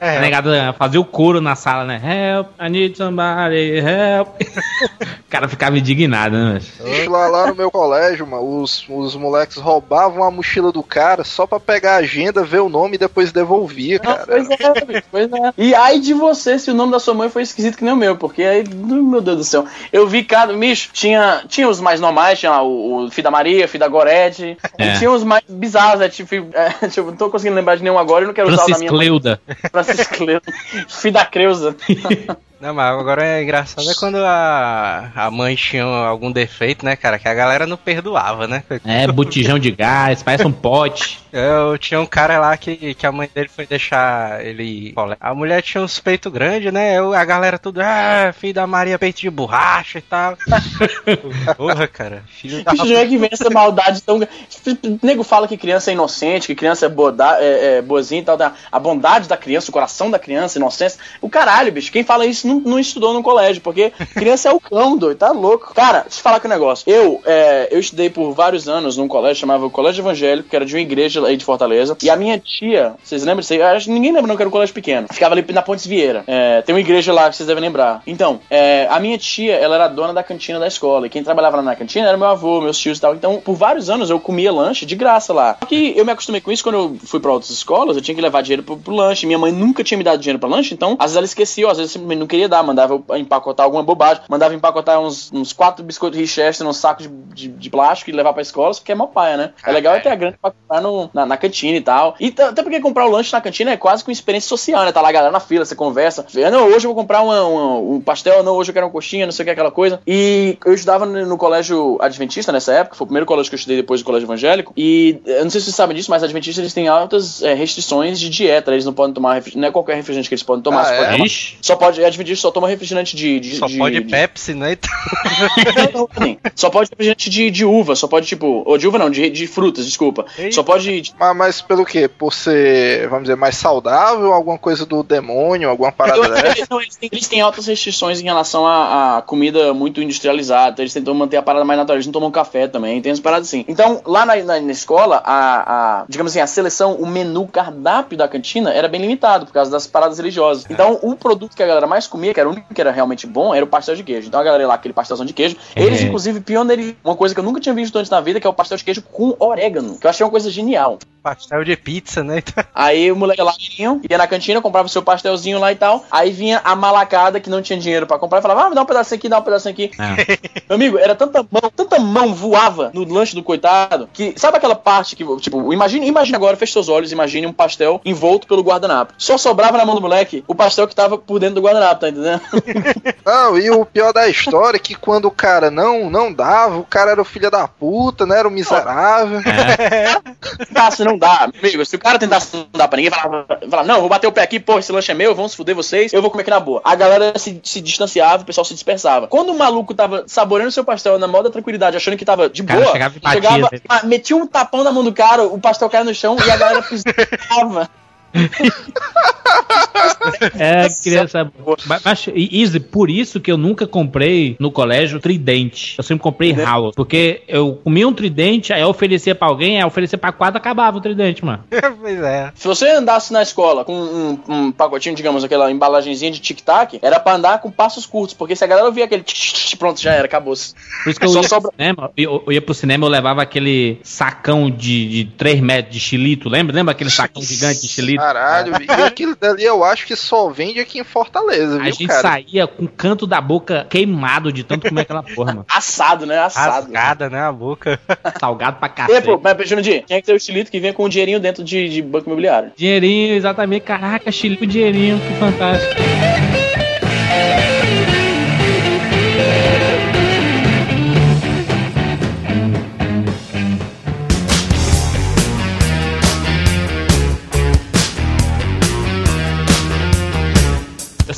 A negada fazia o coro na sala, né? Help, I need somebody, help. o cara ficava indignado, né? lá, lá no meu colégio, mano, os, os moleques roubavam a mochila do cara só pra pegar a agenda, ver o nome e depois devolvia, Não, cara. pois é, pois é. E ai de você se o nome da sua mãe foi esquisito que nem o meu, porque aí, meu Deus do céu. Eu vi cada. Bicho, tinha, tinha os mais normais, tinha lá o, o Filho da Maria, Filho da Gorete. É. E tinha os mais bizarros, né? Tipo, é, tipo, não tô conseguindo lembrar de nenhum agora e não quero usar o da Francis minha. Cleuda. Francisco Cleuda. Filho da Creuza. Não, mas agora é engraçado é quando a, a mãe tinha algum defeito, né, cara? Que a galera não perdoava, né? É, botijão de gás, parece um pote. Eu tinha um cara lá que, que a mãe dele foi deixar ele. A mulher tinha uns peitos grandes, né? Eu, a galera tudo, ah, filho da Maria, peito de borracha e tal. Porra, cara, filho da. Bicho, não é que vem essa maldade tão. O nego fala que criança é inocente, que criança é, boda... é, é boazinha e tal. da- A bondade da criança, o coração da criança, inocência. O caralho, bicho. Quem fala isso não, não estudou no colégio, porque criança é o cão, doido. Tá louco. Cara, deixa eu falar aqui um negócio. Eu, é, eu estudei por vários anos num colégio chamava Colégio Evangélico, que era de uma igreja aí de Fortaleza. E a minha tia, vocês lembram disso aí? Acho ninguém lembra, não, que era um colégio pequeno. Ficava ali na Pontes Vieira. É, tem uma igreja lá que vocês devem lembrar. Então, é, a minha tia, ela era dona da cantina da escola. E quem trabalhava lá na cantina era meu avô, meus tios e tal. Então, por vários anos eu comia lanche de graça lá. Só que eu me acostumei com isso quando eu fui pra outras escolas, eu tinha que levar dinheiro pro, pro lanche. Minha mãe nunca tinha me dado dinheiro pra lanche, então às vezes ela esquecia, ou às vezes simplesmente não queria dar, mandava eu empacotar alguma bobagem, mandava empacotar uns, uns quatro biscoitos Richester num saco de, de, de plástico e levar pra escola, porque é mó paia, né? É legal é ter a grana pra comprar no, na, na cantina e tal. E até porque comprar o lanche na cantina é quase com experiência social, né? Tá lá a galera na fila, você conversa. Não, hoje eu vou comprar uma, uma- um pastel, não, hoje eu quero uma coxinha, não sei o que, aquela coisa. E eu estudava no, no colégio adventista nessa época, foi o primeiro colégio que eu estudei depois do colégio evangélico. E eu não sei se vocês sabem disso, mas adventistas eles têm altas eh, restrições de dieta, eles não podem tomar não é qualquer refrigerante que eles podem tomar. Ah, só, é? pode tomar- só pode, adventista só toma refrigerante de. de Só de- pode de- Pepsi, né? Então, não, não, assim, Só pode refrigerante de, de uva, só pode, tipo. Ou de uva não, de, de frutas, desculpa. Eita. Só pode. Mas, mas pelo quê? Por ser, vamos dizer, mais saudável, alguma coisa do demônio, alguma parada dessa? eles, não, eles, têm, eles têm altas restrições em relação à, à comida muito industrializada. Eles tentam manter a parada mais natural. Eles não tomam café também. Tem as paradas assim. Então, lá na, na, na escola, a, a- digamos assim, a seleção, o menu cardápio da cantina era bem limitado por causa das paradas religiosas. Então, o produto que a galera mais comia, que era o único que era realmente bom, era o pastel de queijo. Então, a galera ia lá, aquele pastelzão de queijo. Eles, É. inclusive, pioneiriam uma coisa que eu nunca tinha visto antes na vida, que é o pastel de queijo com orégano. Que eu achei uma coisa genial. pastel de pizza, né? Aí o moleque lá ia na cantina, comprava o seu pastelzinho lá e tal. Aí vinha a malacada que não tinha dinheiro pra comprar e falava, ah, me dá um pedacinho aqui, dá um pedacinho aqui. É. Amigo, era tanta mão, tanta mão voava no lanche do coitado que sabe aquela parte que, tipo, imagine, imagine agora, feche seus olhos, imagine um pastel envolto pelo guardanapo. Só sobrava na mão do moleque o pastel que tava por dentro do guardanapo, tá entendendo? Não, e o pior da história é que quando o cara não, não dava, o cara era o filho da puta, né? Era o miserável. Tentasse não dá, amigo. Se o cara tentasse não dar pra ninguém, falava, falava, não, vou bater o pé aqui, pô, esse lanche é meu, vamos se fuder vocês, eu vou comer aqui na boa. A galera se, se distanciava, o pessoal se dispersava. Quando o maluco tava saboreando seu pastel na moda tranquilidade, achando que tava de cara boa, chegava batia, chegava, ah, metia um tapão na mão do cara, o pastel caia no chão e a galera pisava. É, criança. Mas, Easy, por isso que eu nunca comprei no colégio tridente. Eu sempre comprei house. Porque eu comia um tridente, aí eu oferecia pra alguém, aí eu oferecia pra quatro, acabava o tridente, mano. pois é. Se você andasse na escola com um, um pacotinho, digamos, aquela embalagenzinha de tic-tac, era pra andar com passos curtos, porque se a galera ouvia aquele pronto, já era, acabou-se. Por isso que eu Só ia sobra- pro cinema, eu, eu ia pro cinema, eu levava aquele sacão de, de 3 metros de xilito, lembra? Lembra aquele sacão gigante de xilito? Caralho, e aquilo dali eu acho que só vende aqui em Fortaleza, A viu, gente cara? saía com o canto da boca queimado de tanto comer aquela porra, mano. Assado, né? Assado. Rasgada, né? A boca. Salgado pra E, cacete. pô, mas Jurandir, tinha que ter o estilito que vinha com um dinheirinho dentro de, de banco imobiliário. Dinheirinho, exatamente. Caraca, xilito dinheirinho, que fantástico.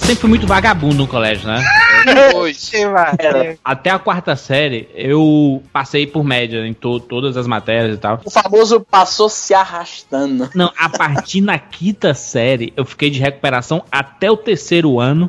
Sempre fui muito vagabundo no colégio, né? Até a quarta série, eu passei por média em to- todas as matérias e tal. O famoso passou se arrastando. Não, a partir na quinta série, eu fiquei de recuperação até o terceiro ano.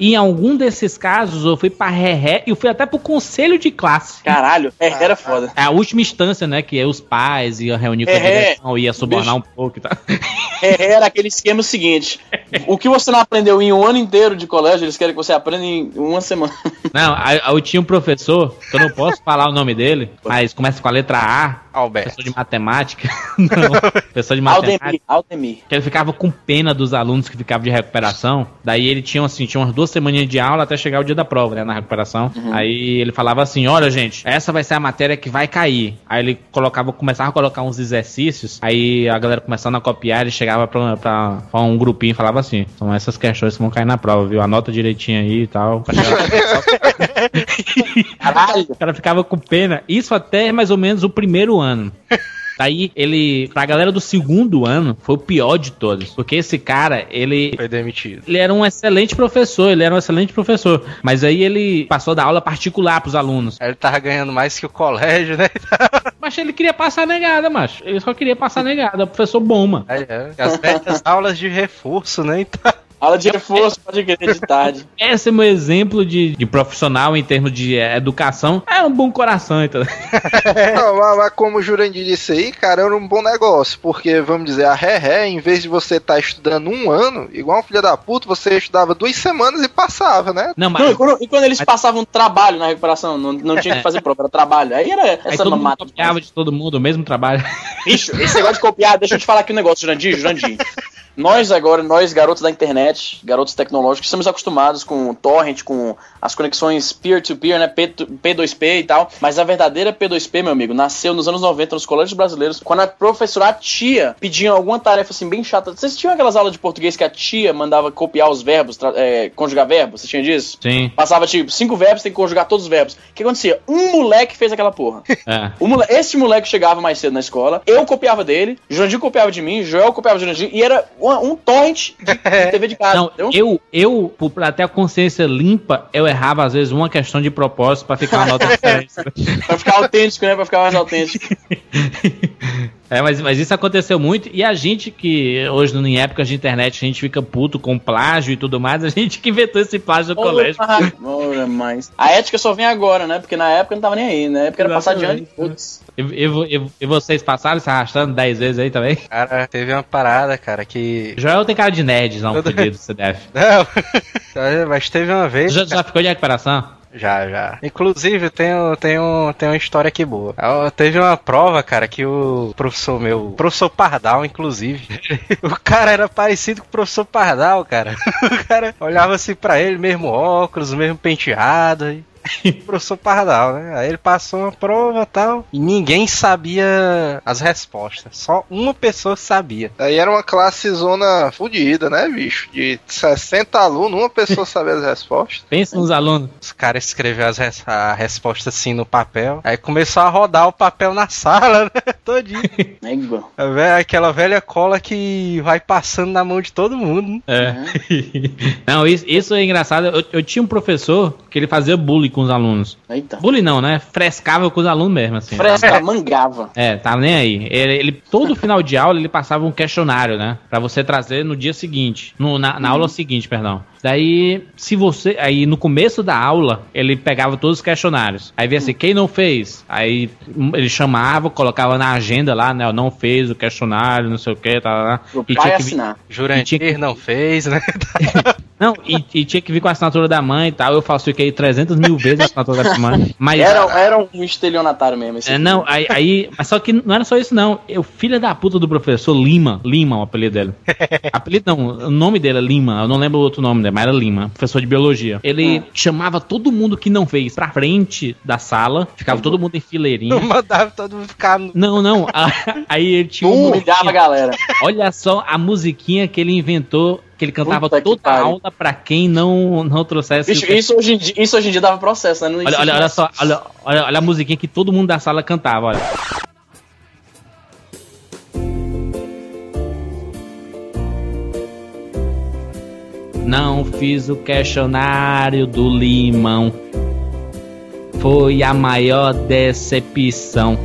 E em algum desses casos, eu fui pra ré e eu fui até pro conselho de classe. Caralho, é, era foda. É a última instância, né? Que é os pais iam reunir com a direção, ia subornar um pouco e tal. É, era aquele esquema seguinte: o que você não aprendeu em um ano inteiro de colégio, eles querem que você aprenda em uma semana. Não, eu tinha um professor, que eu não posso falar o nome dele, mas começa com a letra A, Alberto. professor de matemática. Não, professor de matemática. Aldemir, Aldemir. Que ele ficava com pena dos alunos que ficavam de recuperação. Daí ele tinha assim, tinha umas duas semaninhas de aula até chegar o dia da prova, né, na recuperação. Aí ele falava assim: "Olha, gente, essa vai ser a matéria que vai cair". Aí ele colocava, começava a colocar uns exercícios. Aí a galera começando a copiar, ele chegava pra, pra, pra um grupinho e falava assim: "São essas questões que vão cair na prova, viu? Anota direitinho aí e tal". Caralho. o cara ficava com pena. Isso até mais ou menos o primeiro ano. Daí ele, pra galera do segundo ano, foi o pior de todos. Porque esse cara, ele Foi demitido. ele era um excelente professor, ele era um excelente professor. Mas aí ele passou da aula particular pros alunos. Aí Ele tava ganhando mais que o colégio, né? Mas ele queria passar negada, macho. Ele só queria passar negada. Professor bom, mano. Aí, é. As velhas aulas de reforço, né? Então, Aula de reforço, pode crer, de tarde. Esse é meu exemplo de, de profissional em termos de eh, educação. É um bom coração, então. Não, mas, mas como o Jurandir disse aí, cara, era um bom negócio. Porque, vamos dizer, a ré-ré, em vez de você estar estudando um ano, igual um filho da puta, você estudava duas semanas e passava, né? Não, Não, mas. e, quando, e quando eles passavam trabalho na recuperação, não, não tinha que fazer prova, era trabalho. Aí era Aí essa mundo mamata. copiava de todo mundo o mesmo trabalho. Bicho, esse negócio de copiar, deixa eu te falar aqui um negócio, Jurandir, Jurandir. Nós agora, nós garotos da internet, garotos tecnológicos, estamos acostumados com torrent, com as conexões peer-to-peer, né, P- P2P e tal, mas a verdadeira P2P, meu amigo, nasceu nos anos 90 nos colégios brasileiros, quando a professora, a tia, pedia alguma tarefa assim bem chata. Vocês tinham aquelas aulas de português que a tia mandava copiar os verbos, é, conjugar verbos? Vocês tinham disso? Sim. Passava tipo cinco verbos, tem que conjugar todos os verbos. O que acontecia? Um moleque fez aquela porra. É. O Esse moleque chegava mais cedo na escola, eu copiava dele, Jurandir copiava de mim, Joel copiava de Jurandir, e era um, um torrent de, de TV de casa. Não, entendeu? eu, eu, por- pra ter a consciência limpa, eu errava às vezes uma questão de propósito pra ficar uma nota diferente. Pra ficar autêntico, né? Pra ficar mais autêntico. É, mas, mas isso aconteceu muito. E a gente que, hoje, em épocas de internet, a gente fica puto com plágio e tudo mais, a gente que inventou esse plágio no colégio. Ora, mais. A ética só vem agora, né? Porque na época não tava nem aí, na época era passar Exatamente. adiante. Putz. E, e e- e vocês passaram se arrastando 10 vezes aí também? cara, teve uma parada, cara, que. Joel tem cara de nerd, não, fudido, você deve. Não, mas teve uma vez. Já, já ficou de recuperação? Já, já. Inclusive, tem, tem, um, tem uma história aqui boa. Ah, Teve uma prova, cara, que o professor meu, o professor Pardal, inclusive, o cara era parecido com o professor Pardal, cara. O cara olhava assim pra ele, mesmo óculos, mesmo penteado. aí. professor Pardal, né? Aí ele passou uma prova e tal, e ninguém sabia as respostas. Só uma pessoa sabia. Aí era uma classe zona fodida, né, bicho? De 60 alunos, uma pessoa sabia as respostas. Pensa nos alunos. Os caras escreveram as res- a resposta assim no papel. Aí começou a rodar o papel na sala, né? Todinho. A ve- Aquela velha cola que vai passando na mão de todo mundo. né? É. não, isso, isso é engraçado. Eu, eu tinha um professor que ele fazia bullying com os alunos. Eita. Bullying não, né? Frescava com os alunos mesmo, assim. Fresca, mangava. É, tava nem aí. Ele, ele- todo final de aula ele passava um questionário, né? Pra você trazer no dia seguinte, no- na, na aula seguinte, perdão. Daí, se você, aí no começo da aula ele pegava todos os questionários. Aí via assim, quem não fez? Aí hum, ele chamava, colocava na agenda lá, né? Não fez o questionário, não sei o que, tá lá. Pro E pai tinha que assinar. Jurandir tinha que- não fez, né? não, e, e tinha que vir com a assinatura da mãe e tal. Eu falsifiquei 300 mil vezes a assinatura da mãe. Mas Era, era um estelionatário mesmo. Esse É, não, aí, aí- Mas só que não era só isso, não. O filho da puta do professor Lima. Lima, o apelido dele. apelido não, o nome dele é Lima. Eu não lembro o outro nome dele, mas era Lima. Professor de biologia. Ele chamava todo mundo que não fez pra frente da sala. Ficava todo mundo em fileirinha. Não mandava todo mundo ficar no. Não, não. Aí ele tinha um Humilhava a galera. Olha só a musiquinha que ele inventou, que ele cantava Puta toda a aula pra quem não, não trouxesse. Bicho, o- isso, hoje em dia, isso hoje em dia dava processo, né? Não Olha, olha, olha só, olha, olha, olha a musiquinha que todo mundo da sala cantava, olha. Não fiz o questionário do limão. Foi a maior decepção.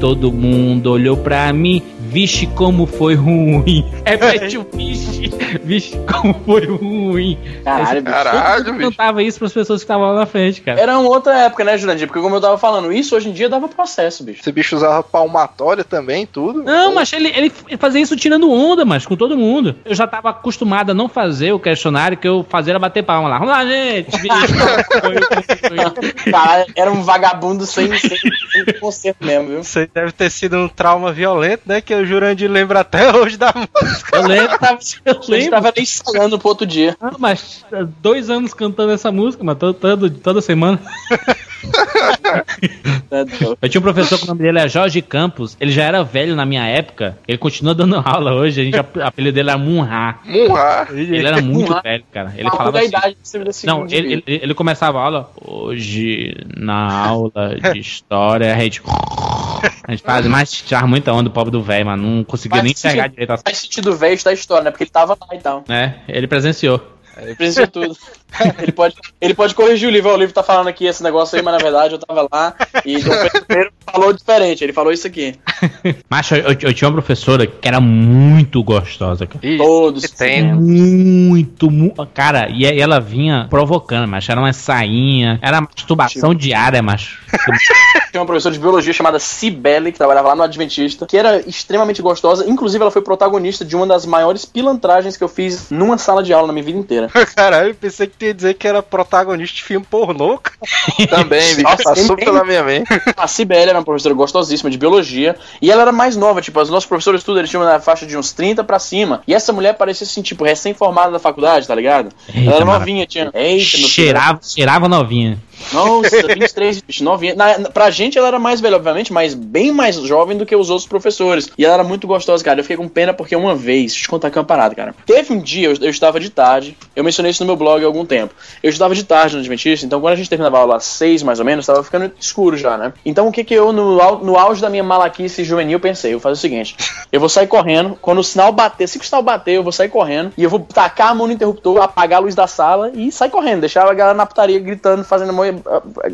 Todo mundo olhou pra mim, vixe como foi ruim. Repete o vixe, vixe como foi ruim. Caralho, bicho. Eu bicho. cantava isso pras pessoas que estavam lá na frente, cara. Era uma outra época, né, Jurandir? Porque como eu tava falando, isso hoje em dia dava processo, bicho. Esse bicho usava palmatória também, tudo. Não, mas ele, ele fazia isso tirando onda, mas com todo mundo. Eu já tava acostumado a não fazer o questionário que eu fazia era bater palma lá. Vamos lá, gente! Caralho, era um vagabundo sem, sem, sem conserto mesmo, viu? Isso aí deve ter sido um trauma violento, né? Que o Jurandir lembra até hoje da música. eu lembro, Tava, eu a gente lembro. tava nem ensaiando pro outro dia. Ah, mas ah, dois anos cantando essa música, mas todo, todo- toda semana. do- Eu tinha um professor que o nome dele é Jorge Campos. Ele já era velho na minha época. Ele continua dando aula hoje. A gente, o apelido dele era Munha. Munhá. Ele era muito Munhá. velho, cara. Ele Papo falava assim. idade Não, ele, ele, ele começava a aula hoje na aula de história, a gente. A gente faz mais tirava muita onda do pobre do velho, mano. Não conseguia nem enxergar direito as Faz sentido velho da história, né? Porque ele tava lá e tal. né? Ele presenciou. Ele precisa de tudo. Ele pode, ele pode corrigir o livro. O livro tá falando aqui esse negócio aí, mas na verdade eu tava lá e Pedro I falou diferente. Ele falou isso aqui. Mas eu, eu- eu tinha uma professora que era muito gostosa, cara. Todos. que tem? Muito, mu- cara, e ela vinha provocando, mas era uma sainha, era masturbação diária, mas Tinha uma professora de biologia chamada Cibele, que trabalhava lá no Adventista, que era extremamente gostosa. Inclusive, ela foi protagonista de uma das maiores pilantragens que eu fiz numa sala de aula na minha vida inteira. Caralho, eu pensei que tu ia dizer que era protagonista de filme pornô. cara. Também, bicho. Nossa, Passou pela minha mente. A Cibele era uma professora gostosíssima de biologia e ela era mais nova, tipo, os nossos professores tudo, eles tinham na faixa de uns 30 pra cima. E essa mulher parecia assim, tipo, recém-formada da faculdade, tá ligado? Eita, ela era novinha, tinha. Eita, cheirava, cheirava novinha. Nossa, 23, bicho, novinha. Na, na- pra gente ela era mais velha, obviamente, mas bem mais jovem do que os outros professores. E ela era muito gostosa, cara. Eu fiquei com pena porque uma vez, deixa eu te contar aqui uma parada, cara. Teve um dia, eu, eu estava de tarde, eu mencionei isso no meu blog há algum tempo. Eu estudava de tarde no Adventista, então quando a gente terminava a aula às 6 mais ou menos, estava ficando escuro já, né? Então o que que eu, no, no auge da minha malaquice juvenil, pensei? Eu vou fazer o seguinte: eu vou sair correndo, quando o sinal bater, se o sinal bater, eu vou sair correndo e eu vou tacar a mão no interruptor, apagar a luz da sala e sair correndo, deixar a galera na putaria gritando, fazendo a-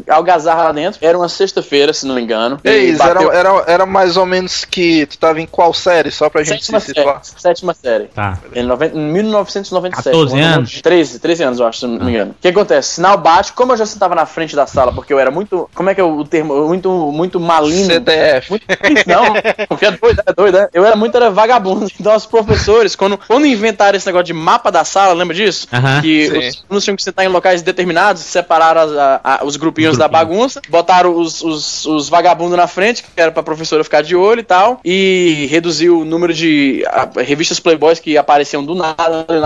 algazarra lá dentro. Era uma sexta-feira, se não me engano. E Ei, era, bateu- era, era mais ou menos que tu tava em qual série, só pra gente sétima se série. situar. Sétima série. Tá. Em, noven- em 1997. 14 quando eu- anos? 13, 13 anos, eu acho, se não me engano. O que acontece? Sinal bate, como eu já sentava na frente da sala, porque eu era muito. Como é que é o termo? Muito, muito malino. CDF. Muito não, porque é doido, é doido, né? Eu era muito era vagabundo. Então os professores, quando, quando inventaram esse negócio de mapa da sala, lembra disso? Aham. Que Sim. os alunos tinham que sentar em locais determinados, separaram as- a- a- os grupinhos da bagunça, botaram os, os, os vagabundos na frente, que era pra professora ficar de olho e tal, e reduziu o número de a, revistas Playboys que apareciam do nada na,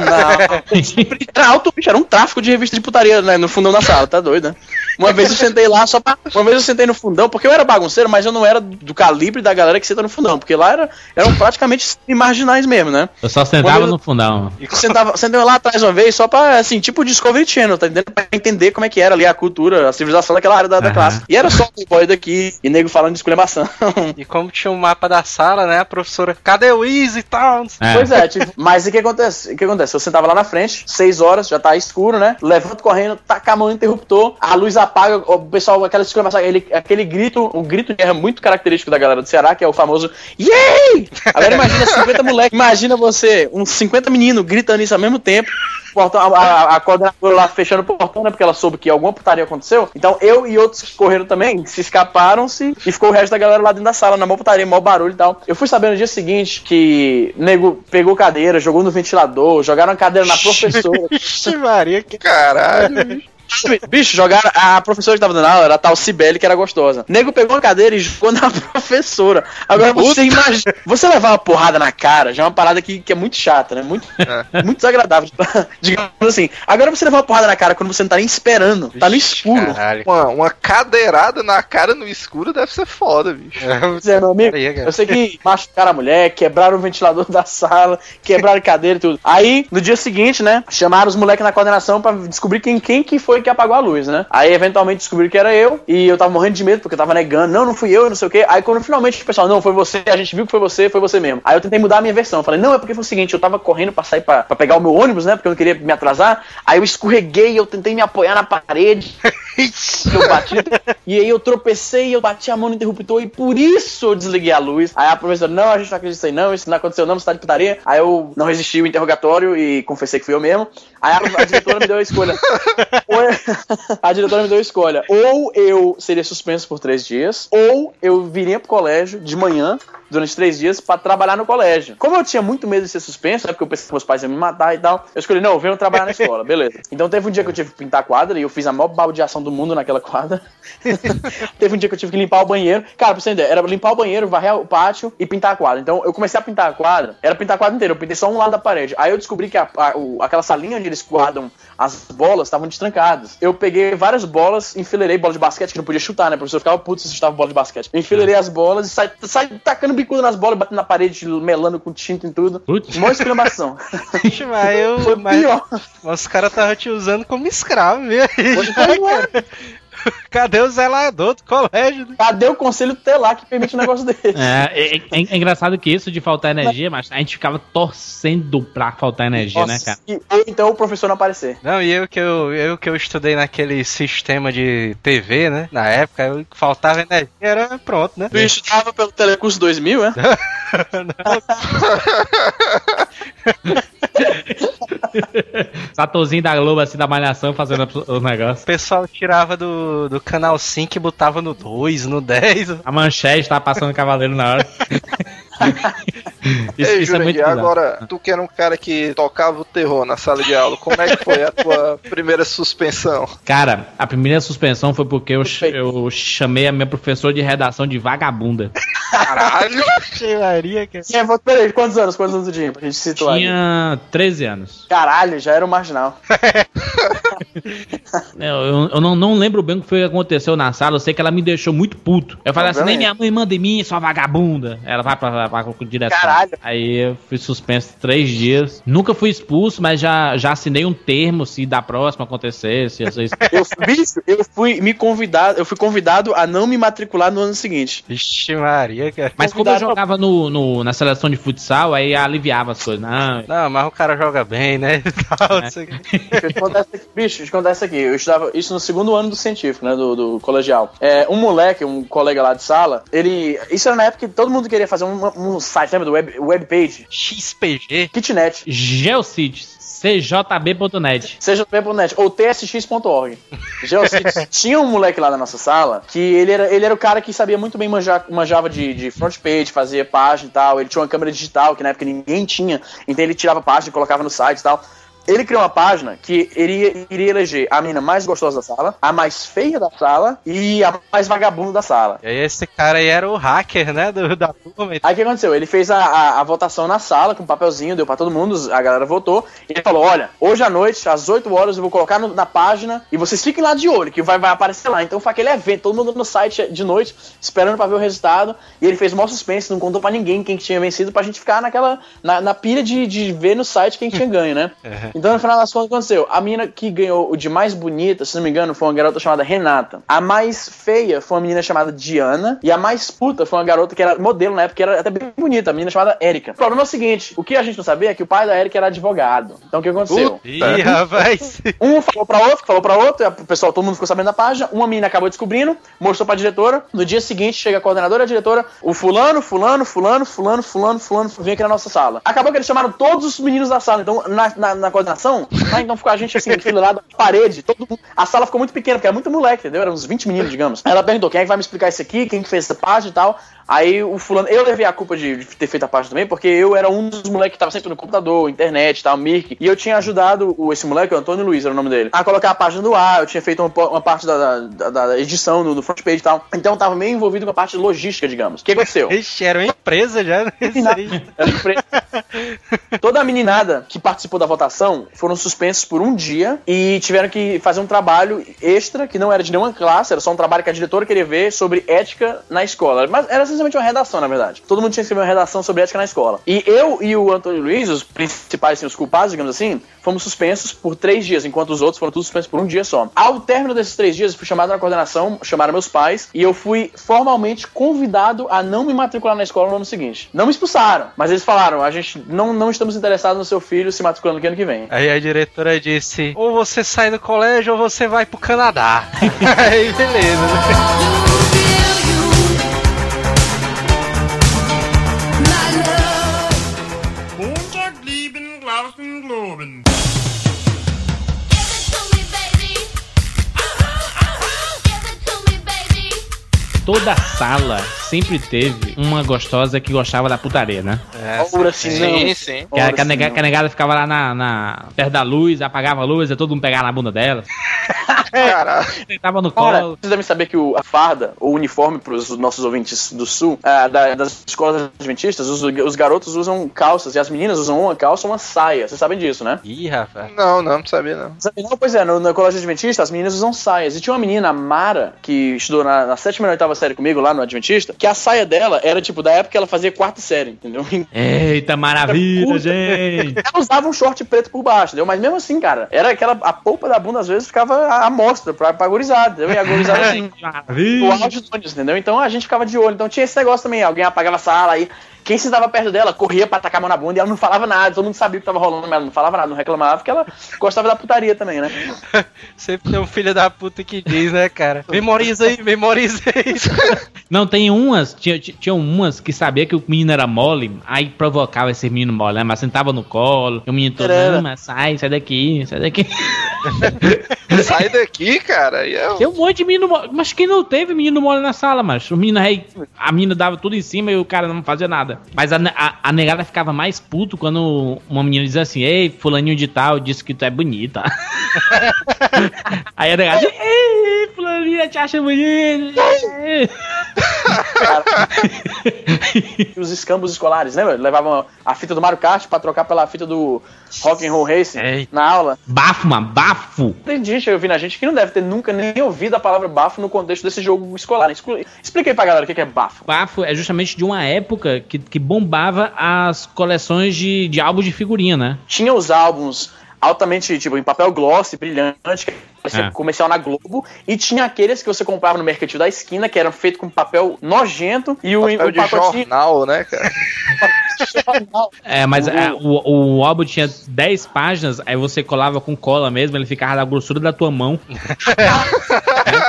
na, era alto, bicho, era um tráfico de revista de putaria né, no fundão da sala, tá doido, né? Uma vez eu sentei lá só pra. Uma vez eu sentei no fundão, porque eu era bagunceiro, mas eu não era do calibre da galera que senta no fundão, porque lá era, eram praticamente marginais mesmo, né? Eu só sentava eu- no fundão. E que sentava, sentei lá atrás uma vez só pra, assim, tipo Discovery Channel, tá entendendo? Pra entender como é que era ali a cultura, a civilização daquela área da, da classe. E era só o boy daqui e nego falando de esculhambação. E como tinha um mapa da sala, né? A professora, cadê o Easy e tal? É. Pois é, tipo, mas o que acontece? O que acontece? Eu sentava lá na frente, seis horas, já tá escuro, né? Levanto correndo, taca a mão no interruptor, a luz apaga, o pessoal, aquela exclamação, aquele, aquele grito, um grito de guerra muito característico da galera do Ceará, que é o famoso Yay! Agora imagina 50 moleques, imagina você, uns 50 meninos gritando isso ao mesmo tempo. Portão, a, a, a coordenadora lá fechando o portão, né? Porque ela soube que alguma putaria aconteceu. Então eu e outros que correram também, se escaparam-se e ficou o resto da galera lá dentro da sala, na mó putaria, mó barulho e tal. Eu fui saber no dia seguinte que nego pegou cadeira, jogou no ventilador, jogaram a cadeira na professora. Ixi, Maria, que Caralho, bicho. Bicho, jogaram. A professora que tava dando aula era a tal Cibele, que era gostosa. Nego pegou uma cadeira e jogou na professora. Agora você imagina. Você levar uma porrada na cara já é uma parada que, que é muito chata, né? Muito, muito desagradável. Digamos assim. Agora você levar uma porrada na cara quando você não tá nem esperando. Tá no escuro. Caralho. Uma, uma cadeirada na cara no escuro deve ser foda, bicho. Pois é, meu amigo. Cara. Eu sei que machucaram a mulher, quebraram o ventilador da sala, quebraram a cadeira e tudo. Aí, no dia seguinte, né, chamaram os moleques na coordenação pra descobrir quem, quem que foi que apagou a luz, né? Aí, eventualmente, descobriram que era eu, e eu tava morrendo de medo, porque eu tava negando, não, não fui eu, não sei o quê. Aí, quando finalmente o pessoal, não, foi você, a gente viu que foi você, foi você mesmo. Aí eu tentei mudar a minha versão. Eu falei, não, é porque foi o seguinte, eu tava correndo pra sair pra, pra pegar o meu ônibus, né, porque eu não queria me atrasar. Aí eu escorreguei, eu tentei me apoiar na parede. eu bati. E aí eu tropecei, eu bati a mão no interruptor e por isso eu desliguei a luz. Aí a professora, não, a gente não acredita não, isso não aconteceu não, você tá de putaria. Aí eu não resisti o interrogatório e confessei que fui eu mesmo. Aí a, a diretora me deu a escolha. Ou a diretora me deu a escolha. Ou eu seria suspenso por três dias, ou eu viria pro colégio de manhã durante três dias pra trabalhar no colégio. Como eu tinha muito medo de ser suspenso, né, porque eu pensei que meus pais iam me matar e tal, eu escolhi, não, eu venho trabalhar na escola, beleza. Então teve um dia que eu tive que pintar a quadra e eu fiz a maior baldeação do mundo naquela quadra. teve um dia que eu tive que limpar o banheiro. Cara, pra você entender, era limpar o banheiro, varrer o pátio e pintar a quadra. Então eu comecei a pintar a quadra, era pintar a quadra inteira, eu pintei só um lado da parede. Aí eu descobri que a- a- o- aquela salinha onde eles guardam as bolas estavam destrancadas. Eu peguei várias bolas, enfileirei bola de basquete, que não podia chutar, né? O professor ficava puto se chutava bola de basquete. Eu enfileirei as bolas e saí, saí tacando bicuda nas bolas, batendo na parede, melando com tinta e tudo. Putz. Mó exclamação. Mas eu. Foi Mas, pior. mas os caras estavam te usando como escravo, viu? Cadê o zelador do colégio? né? Cadê o conselho tutelar que permite um negócio desse? É, é, é- é engraçado que isso de faltar energia, mas a gente ficava torcendo pra faltar energia, né, cara? E- ou então o professor não aparecer. Não, e eu que eu, eu que eu estudei naquele sistema de TV, né? Na época, eu faltava energia, era pronto, né? Tu estudava pelo Telecurso 2000, né? Satorzinho da Globo, assim, da malhação, fazendo os negócios. O pessoal tirava do, do canal 5 e botava no 2, no 10. A manchete tava passando cavaleiro na hora. isso Ei, isso é Jurandir, agora, tu que era um cara que tocava o terror na sala de aula, como é que foi a tua primeira suspensão? Cara, a primeira suspensão foi porque eu, eu chamei a minha professora de redação de vagabunda. Caralho! Ixi, Maria, cara. Tinha, peraí, quantos anos? Quantos anos tinha? Pra gente situar. aí? Tinha 13 anos. Caralho, já era um marginal. Eu, eu- eu não, não lembro bem o que foi que aconteceu na sala, eu sei que ela me deixou muito puto. Eu falei assim, nem minha mãe manda em mim, sua vagabunda. Ela vai pra, pra, pra direção. Caralho. Aí eu fui suspenso três dias. Nunca fui expulso, mas já, já assinei um termo se da próxima acontecesse. às vezes- Eu, bicho, eu fui me convidado, eu fui convidado a não me matricular no ano seguinte. Vixe Maria, cara. Mas como eu jogava no, no- na seleção de futsal, aí aliviava as coisas. Não, Não, mas o cara joga bem, né? Tal, é bicho, deixa eu contar isso aqui. Eu estudava isso no segundo ano do científico, né? Do, do colegial. É, um moleque, um colega lá de sala, ele. Isso era na época que todo mundo queria fazer um, um site, lembra do web, webpage? XPG. Kitnet. Geocities. cjb.net. Seja net ou tsx.org. Geocities. Tinha um moleque lá na nossa sala que ele era, ele era o cara que sabia muito bem manjar, manjava de, de front page, fazia página e tal. Ele tinha uma câmera digital que na época ninguém tinha, então ele tirava página e colocava no site e tal. Ele criou uma página que iria, iria eleger a menina mais gostosa da sala, a mais feia da sala e a mais vagabunda da sala. E aí esse cara aí era o hacker, né, do, da turma. Aí o que aconteceu? Ele fez a, a, a votação na sala com um papelzinho, deu pra todo mundo, a galera votou. E ele falou: Olha, hoje à noite, às 8 horas, eu vou colocar no- na página e vocês fiquem lá de olho, que vai, vai aparecer lá. Então foi aquele evento, todo mundo no site de noite, esperando pra ver o resultado. E ele fez o maior suspense, não contou pra ninguém quem que tinha vencido, pra gente ficar naquela. na, na pilha de, de ver no site quem tinha ganho, né? Então, no final das contas, o que aconteceu? A menina que ganhou o de mais bonita, se não me engano, foi uma garota chamada Renata. A mais feia foi uma menina chamada Diana. E a mais puta foi uma garota que era modelo na época, que era até bem bonita, a menina chamada Érica. O problema é o seguinte: o que a gente não sabia é que o pai da Érica era advogado. Então, o que aconteceu? Ih, rapaz. Um falou pra outro, falou pra outro, e o pessoal, todo mundo ficou sabendo da página. Uma menina acabou descobrindo, mostrou pra diretora. No dia seguinte, chega a coordenadora e a diretora. O fulano, fulano, fulano, fulano, fulano, fulano, vem aqui na nossa sala. Acabou que eles chamaram todos os meninos da sala. Então, na, na, na coordenação, ah, então ficou a gente assim, enfileirado na parede. Todo mundo. A sala ficou muito pequena, porque era muito moleque, entendeu? Eram uns 20 meninos, digamos. Ela perguntou: quem é que vai me explicar isso aqui? Quem que fez essa página e tal? Aí o fulano, eu levei a culpa de, de ter feito a página também, porque eu era um dos moleques que tava sempre no computador, internet e tal, Mirk, e eu tinha ajudado o, esse moleque, o Antônio Luiz era o nome dele, a colocar a página no ar, eu tinha feito uma, uma parte da, da, da edição no, no front page e tal, então eu tava meio envolvido com a parte logística, digamos. O que aconteceu? Ixi, era uma empresa já. né? Era empresa. Toda a meninada que participou da votação foram suspensos por um dia e tiveram que fazer um trabalho extra, que não era de nenhuma classe, era só um trabalho que a diretora queria ver sobre ética na escola. Mas era essencialmente uma redação, na verdade. Todo mundo tinha que escrever uma redação sobre ética na escola. E eu e o Antônio Luiz, os principais, assim, os culpados, digamos assim, fomos suspensos por três dias, enquanto os outros foram todos suspensos por um dia só. Ao término desses três dias, fui chamado na coordenação, chamaram meus pais, e eu fui formalmente convidado a não me matricular na escola no ano seguinte. Não me expulsaram, mas eles falaram: a gente não, não estamos interessados no seu filho se matriculando no ano que vem. Aí a diretora disse: ou você sai do colégio ou você vai pro Canadá. aí beleza. né? Toda sala sempre teve uma gostosa que gostava da putaria, né? Ora, sim, Sim, sim. Que a, Ora, que a nega- sim, que a negada ficava lá na, na- perto da luz, apagava a luz, e todo mundo pegava na bunda dela. Caralho. Tava no Ora, colo. vocês devem saber que o- a farda, o uniforme para os nossos ouvintes do sul, ah, da- das escolas adventistas, os, os garotos usam calças e as meninas usam uma calça uma saia. Vocês sabem disso, né? Ih, rapaz. Não, não, não sabia não. Sabe, Não, pois é, no, no colégio adventista as meninas usam saias. E tinha uma menina, a Mara, que estudou na, na sétima e na oitava série comigo lá no adventista, que a saia dela era tipo da época que ela fazia quarta série, entendeu? Eita maravilha, Puta. gente! Ela usava um short preto por baixo, entendeu? Mas mesmo assim, cara, era aquela. A polpa da bunda às vezes ficava à mostra pra, pra gurizada, entendeu? E a gurizada assim. o Maravilha! auge do ônibus, entendeu? Então a gente ficava de olho. Então tinha esse negócio também. Alguém apagava a sala aí. Quem se dava perto dela corria pra tacar a mão na bunda e ela não falava nada. Todo mundo sabia o que tava rolando, mas ela não falava nada, não reclamava, porque ela gostava da putaria também, né? Sempre tem um filho da puta que diz, né, cara? Memoriza aí, memoriza aí. Não, tem umas, tinha, tinha umas que sabia que o menino era mole, aí provocava esse menino mole, né? Mas sentava no colo, o menino todo, não, mas sai, sai daqui, sai daqui. Sai daqui, cara. E eu... Tem um monte de menino mole, mas quem não teve menino mole na sala, mas o menino aí, a menina dava tudo em cima e o cara não fazia nada. Mas a, a, a negada ficava mais puto quando uma menina dizia assim, ei, fulaninho de tal, disse que tu é bonita. aí a negada, ei, fulaninha te acha bonita. E os escambos escolares, lembra? Levavam a fita do Mario Kart pra trocar pela fita do Rock and Roll Racing Eita. na aula. Bafo, mano, bafo. Tem gente ouvindo a gente que não deve ter nunca nem ouvido a palavra bafo no contexto desse jogo escolar. Aí pra galera o que que é bafo. Bafo é justamente de uma época que, que bombava as coleções de, de álbuns de figurinha, né? Tinha os álbuns altamente, tipo, em papel gloss, brilhante, que parecia É. comercial na Globo, e tinha aqueles que você comprava no mercantil da esquina, que eram feitos com papel nojento, e o, Papel o de pacotinho jornal, né, cara? É, mas é, o, o álbum tinha 10 páginas, aí você colava com cola mesmo, ele ficava da grossura da tua mão.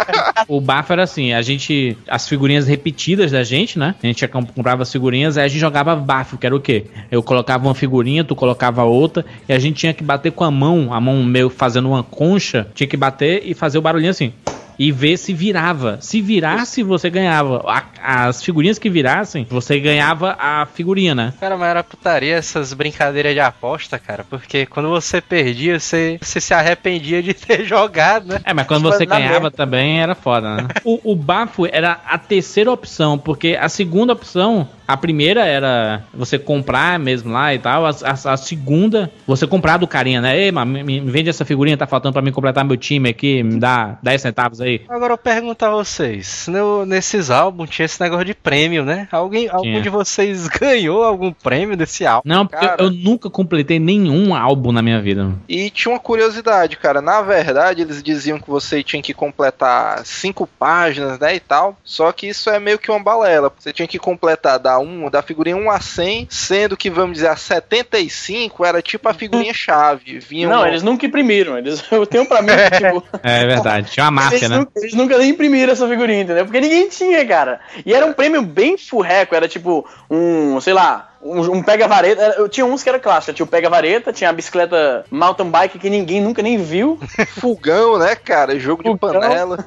o bafo era assim, a gente. As figurinhas repetidas da gente, né? A gente comprava as figurinhas, aí a gente jogava bafo, que era o quê? Eu colocava uma figurinha, tu colocava outra, e a gente tinha que bater com a mão, a mão meio fazendo uma concha, tinha que bater e fazer o barulhinho assim. E ver se virava. Se virasse, você ganhava. A- as figurinhas que virassem, você ganhava a figurinha, né? Cara, mas era putaria essas brincadeiras de aposta, cara. Porque quando você perdia, você, você se arrependia de ter jogado, né? É, mas quando você ganhava merda. também era foda, né? o, o bafo era a terceira opção, porque a segunda opção, a primeira era você comprar mesmo lá e tal, a, a- a segunda, você comprar do carinha, né? Ei, mano, me, me vende essa figurinha, tá faltando pra mim completar meu time aqui, me dá 10 centavos aí. Agora eu pergunto a vocês, no- nesses álbuns tinha esse negócio de prêmio, né? Alguém, algum de vocês ganhou algum prêmio desse álbum? Não, porque Cara. eu, eu nunca completei nenhum álbum na minha vida. E tinha uma curiosidade, cara. Na verdade, eles diziam que você tinha que completar cinco páginas, né, e tal. Só que isso é meio que uma balela. Você tinha que completar da, um, da figurinha 1 a 100, sendo que, vamos dizer, a 75 era tipo a figurinha chave. Vinha Não, um- eles nunca imprimiram. Eles, eu tenho pra mim que, tipo, É verdade, tinha uma eles, máfia, né? nunca, eles nunca nem imprimiram essa figurinha, entendeu? Porque ninguém tinha, cara. E era um prêmio bem furreco, era tipo um, sei lá, um, um pega-vareta. Eu tinha uns que era clássico, tinha o pega-vareta, tinha a bicicleta mountain bike que ninguém nunca nem viu, fogão, né, cara? Jogo de panela.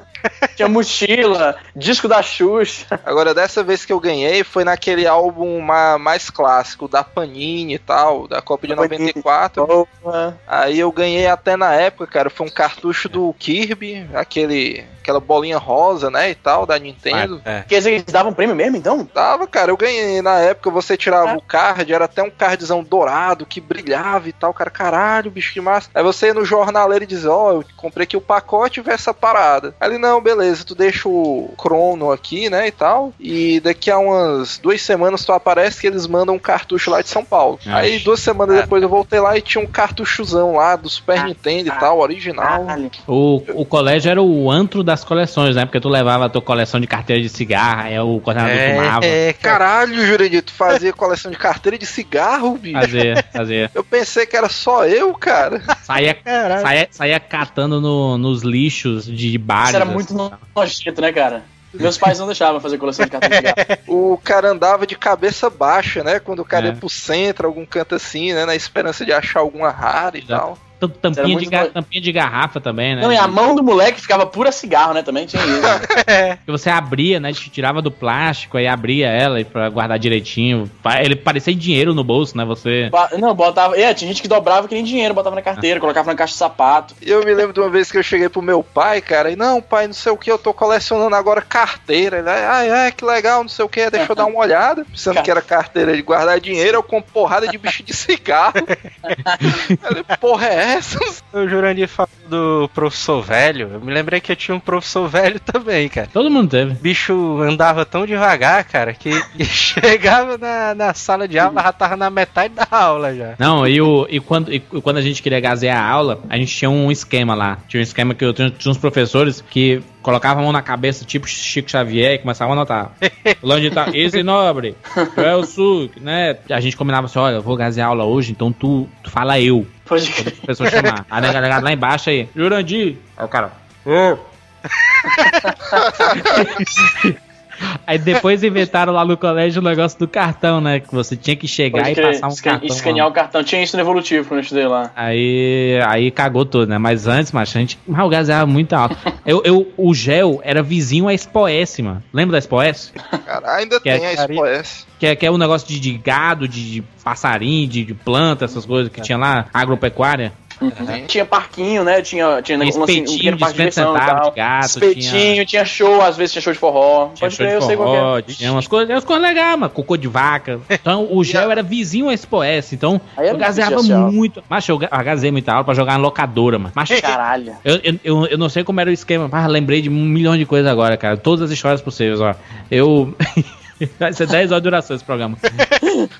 Tinha mochila, disco da Xuxa. Agora, dessa vez que eu ganhei foi naquele álbum ma- mais clássico, da Panini e tal, da Copa de Da Panini. 94. Porra. Aí eu ganhei até na época, cara, foi um cartucho do Kirby, aquele, aquela bolinha rosa, né, e tal, da Nintendo. É. Quer dizer, eles davam prêmio mesmo, então? Tava, cara, eu ganhei na época, você tirava o card, era até um cardzão dourado que brilhava e tal, cara, caralho, bicho que massa. Aí você ia no jornaleiro e dizia, ó, eu comprei aqui o pacote e vê essa parada. Aí ele, não, beleza, tu deixa o crono aqui, né, e tal, e daqui a umas duas semanas tu aparece que eles mandam um cartucho lá de São Paulo. Ah. Aí duas semanas depois eu voltei lá e tinha um cartuchozão lá do Super Nintendo e tal, original. O, o colégio era o antro das coleções, né? Porque tu levava a tua coleção de carteira de cigarro, aí o coordenador fumava. é, cara. Caralho, Jurandir, tu fazia coleção de carteira de cigarro, bicho? Fazia, fazia. Eu pensei que era só eu, cara. Saía, saía, saía catando no- nos lixos de bares. Muito nojento, né, cara? Meus pais não deixavam fazer coleção de cartão de cigarro. O cara andava de cabeça baixa, né? Quando o cara É. ia pro centro, algum canto assim, né? Na esperança de achar alguma rara e Já. tal. Tam- Tampinha de, ga- tampinha de garrafa também, né? Não, e a mão do moleque ficava pura cigarro, né? Também tinha isso. Que você abria, né? Te tirava do plástico, aí abria ela e pra guardar direitinho. Ele parecia dinheiro no bolso, né? Você. Não, botava. É, tinha gente que dobrava que nem dinheiro, botava na carteira, colocava na caixa de sapato. E eu me lembro de uma vez que eu cheguei pro meu pai, cara, e não, pai, não sei o que, eu tô colecionando agora carteira. Ele, ah, é, que legal, não sei o que, deixa eu dar uma olhada. Pensando que era carteira de guardar dinheiro, eu com porrada de bicho de cigarro. Ele, porra, é essa? O Jurandir falou do professor velho. Eu me lembrei que eu tinha um professor velho também, cara. Todo mundo teve. O bicho andava tão devagar, cara, que chegava na, na sala de aula, já tava na metade da aula já. Não, e, o, e, quando, e quando a gente queria gazear a aula, a gente tinha um esquema lá. Tinha um esquema que eu tinha, tinha uns professores que colocavam a mão na cabeça, tipo Chico Xavier, e começavam a anotar. Fulano tal, esse nobre, Joel Suk, né? A gente combinava assim: olha, eu vou gazear a aula hoje, então tu, tu fala eu. Pode crer. a pessoa chamar. Aí a galera lá embaixo aí, Jurandir. Aí o cara. "Ô." Aí depois inventaram lá no colégio o negócio do cartão, né? Que você tinha que chegar Pode e crer. passar um cartão. escanear lá. o cartão. Tinha isso no evolutivo quando eu estudei lá. Aí, aí cagou tudo, né? Mas antes, macho, a gente. Mas o gás era muito alto. Eu, eu, o gel era vizinho à Expo S, mano. Lembra da Expo S? Cara, ainda Que é tem a Expo S. Que é, que é um negócio de, de gado, de, de passarinho, de, de planta, essas coisas que tinha lá, agropecuária. Tinha parquinho, né? Tinha, tinha Tinha um, assim, um pequeno de parque de 50 diversão e centavos tal. de gato, Espetinho, tinha... show, às vezes tinha show de forró. Tinha Pode show crer, eu de sei qual forró, que é. tinha umas coisas, umas coisas legais, mano. Cocô de vaca. Então o gel era vizinho à Expo S. Então era eu gazeava muito. Eu ga- eu gazei muita aula pra jogar na locadora, mano. Mas Caralho. Eu, eu, eu, eu não sei como era o esquema, mas lembrei de um milhão de coisas agora, cara. Todas as histórias possíveis, ó. Eu. Vai ser 10 horas de duração esse programa.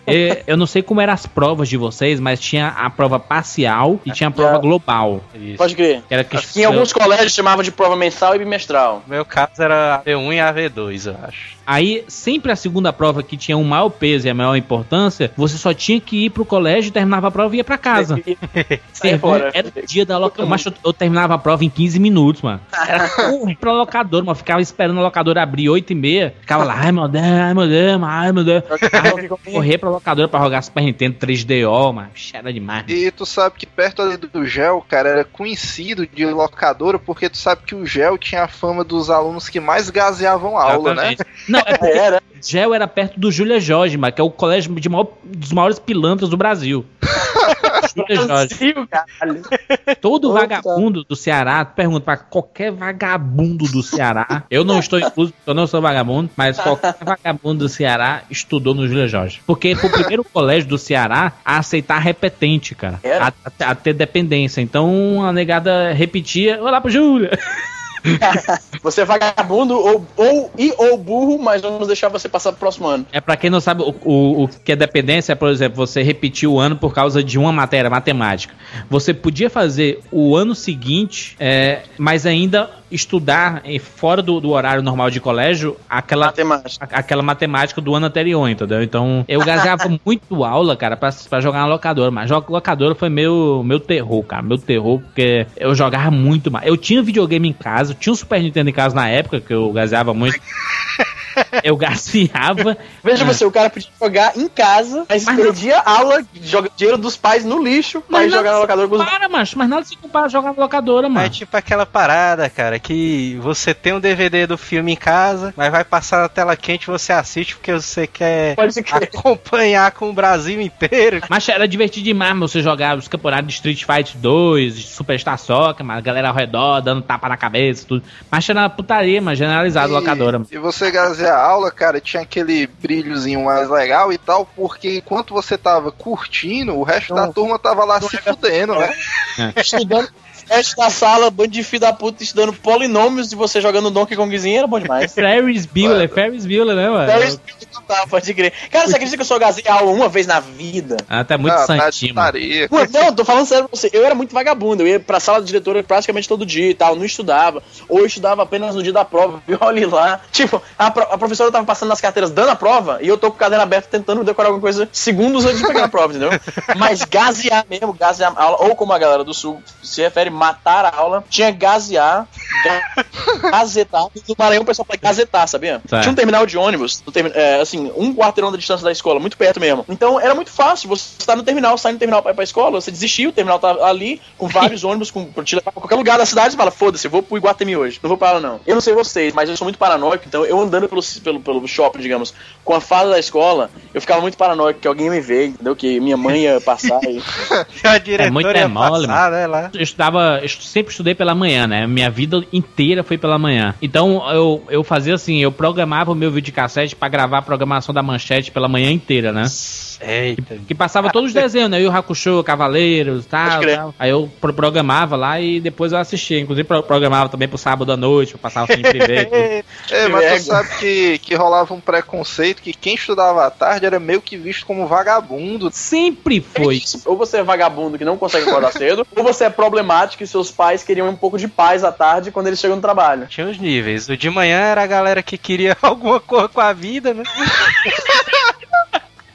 E eu não sei como eram as provas de vocês, mas tinha a prova parcial e tinha a prova É. global. Isso. Pode crer. Que era que Em alguns colégios chamavam de prova mensal e bimestral. No meu caso era AV1 e AV2, eu acho. Aí, sempre a segunda prova que tinha um maior peso e a maior importância, você só tinha que ir pro colégio, terminava a prova e ia pra casa. Servão fora. era o dia da locadora. Mas eu, eu terminava a prova em 15 minutos, mano. Era correr pra locadora, mano. Ficava esperando a locadora abrir 8 e meia. Ficava lá, ai meu Deus, ai meu Deus, ai meu Deus. Aí, correr pra locadora pra jogar Super Nintendo 3DO, mano. Era demais. mano. E tu sabe que perto ali do gel, cara, era conhecido de locadora, porque tu sabe que o gel tinha a fama dos alunos que mais gaseavam a aula, né? Exatamente. Não, é porque Era. Gel era perto do Júlia Jorge, mano, que é o colégio de maior- dos maiores pilantras do Brasil. Júlia Jorge. Caralho. Todo Puta. vagabundo do Ceará, pergunta pra qualquer vagabundo do Ceará. Eu não estou incluso, porque eu não sou vagabundo, mas qualquer vagabundo do Ceará estudou no Júlia Jorge. Porque foi o primeiro colégio do Ceará a aceitar repetente, cara. A, a- a ter dependência. Então a negada repetia, vou lá pro Júlia. Você é vagabundo ou, ou e ou burro, mas vamos deixar você passar pro próximo ano. É pra quem não sabe, o, o, o que é dependência é, por exemplo, você repetir o ano por causa de uma matéria, matemática. Você podia fazer o ano seguinte, é, mas ainda estudar fora do, do horário normal de colégio aquela Matemática. a- aquela matemática do ano anterior, entendeu? Então, eu gasava muito aula, cara, pra, pra jogar na locadora, mas jogar locadora foi meu, meu terror, cara, meu terror, porque eu jogava muito mais. Eu tinha videogame em casa, tinha um Super Nintendo em casa na época, que eu gaseava muito. Eu gaseava. Veja você, o cara podia jogar em casa, mas, Mas perdia aula, joga dinheiro dos pais no lixo, pra ir nada jogar na locadora com os compara, macho, mas nada se compara a jogar na locadora, mano. É tipo aquela parada, cara, que você tem um DVD do filme em casa, mas vai passar na tela quente e você assiste porque você quer acompanhar com o Brasil inteiro. Mas era divertido demais mano, você jogar os campeonatos de Street Fighter 2, de Superstar Soccer, mano, a galera ao redor, dando tapa na cabeça, tudo. Mas era putaria, mas generalizado locadora, mano. E você gazear a aula, cara, tinha aquele brilhozinho mais legal e tal, porque enquanto você tava curtindo, o resto da turma tava lá se fudendo, né? estudando resto da sala, bando de filho da puta, estudando polinômios e você jogando Donkey Kongzinho era bom demais. Ferris Bueller, Ferris Bueller, né, mano? Então, Tá, pode crer. Cara, você acredita que eu só gazei aula uma vez na vida? Ah, tá muito Ah, tá santinho. Pô, Não, tô falando sério pra você. Eu era muito vagabundo. Eu ia pra sala de diretora praticamente todo dia e tal. Não estudava. Ou eu estudava apenas no dia da prova. E olhe lá. Tipo, a, pro- a professora tava passando nas carteiras dando a prova. E eu tô com o caderno aberto tentando decorar alguma coisa segundos antes de pegar a prova, entendeu? Mas gasear mesmo, gasear a aula. Ou como a galera do sul se refere, matar a aula. Tinha gasear, ga- gazetar. No Maranhão o pessoal fala gazetar, sabia? Tá. Tinha um terminal de ônibus, termi- é, assim, um quarteirão da distância da escola, muito perto mesmo. Então era muito fácil, você está no terminal, sai no terminal pra ir pra escola, você desistiu, o terminal tá ali, com vários ônibus, com, pra te levar pra qualquer lugar da cidade, você fala, foda-se, eu vou pro Iguatemi hoje, não vou pra lá não. Eu não sei vocês, mas eu sou muito paranoico, então eu andando pelo, pelo, pelo shopping, digamos, com a fase da escola, eu ficava muito paranoico que alguém ia me ver, entendeu? Que minha mãe ia passar e... A diretora muito ia é mole, passar, né, lá. Eu estudava, eu sempre estudei pela manhã, né? Minha vida inteira foi pela manhã. Então eu, eu fazia assim, eu programava o meu videocassete pra gravar a programação da manchete pela manhã inteira, né? Eita. Que passava todos os desenhos, né? Eu, Hakusho, Cavaleiros, tal, Pode crer. tal. Aí eu pro- programava lá e depois eu assistia. Inclusive pro- programava também pro sábado à noite, pra passar o filme privê. É, mas Ego. tu sabe que, que rolava um preconceito que quem estudava à tarde era meio que visto como vagabundo. Sempre foi. Ou você é vagabundo que não consegue acordar cedo, ou você é problemático e seus pais queriam um pouco de paz à tarde quando eles chegam no trabalho. Tinha os níveis. O de manhã era a galera que queria alguma coisa com a vida, né?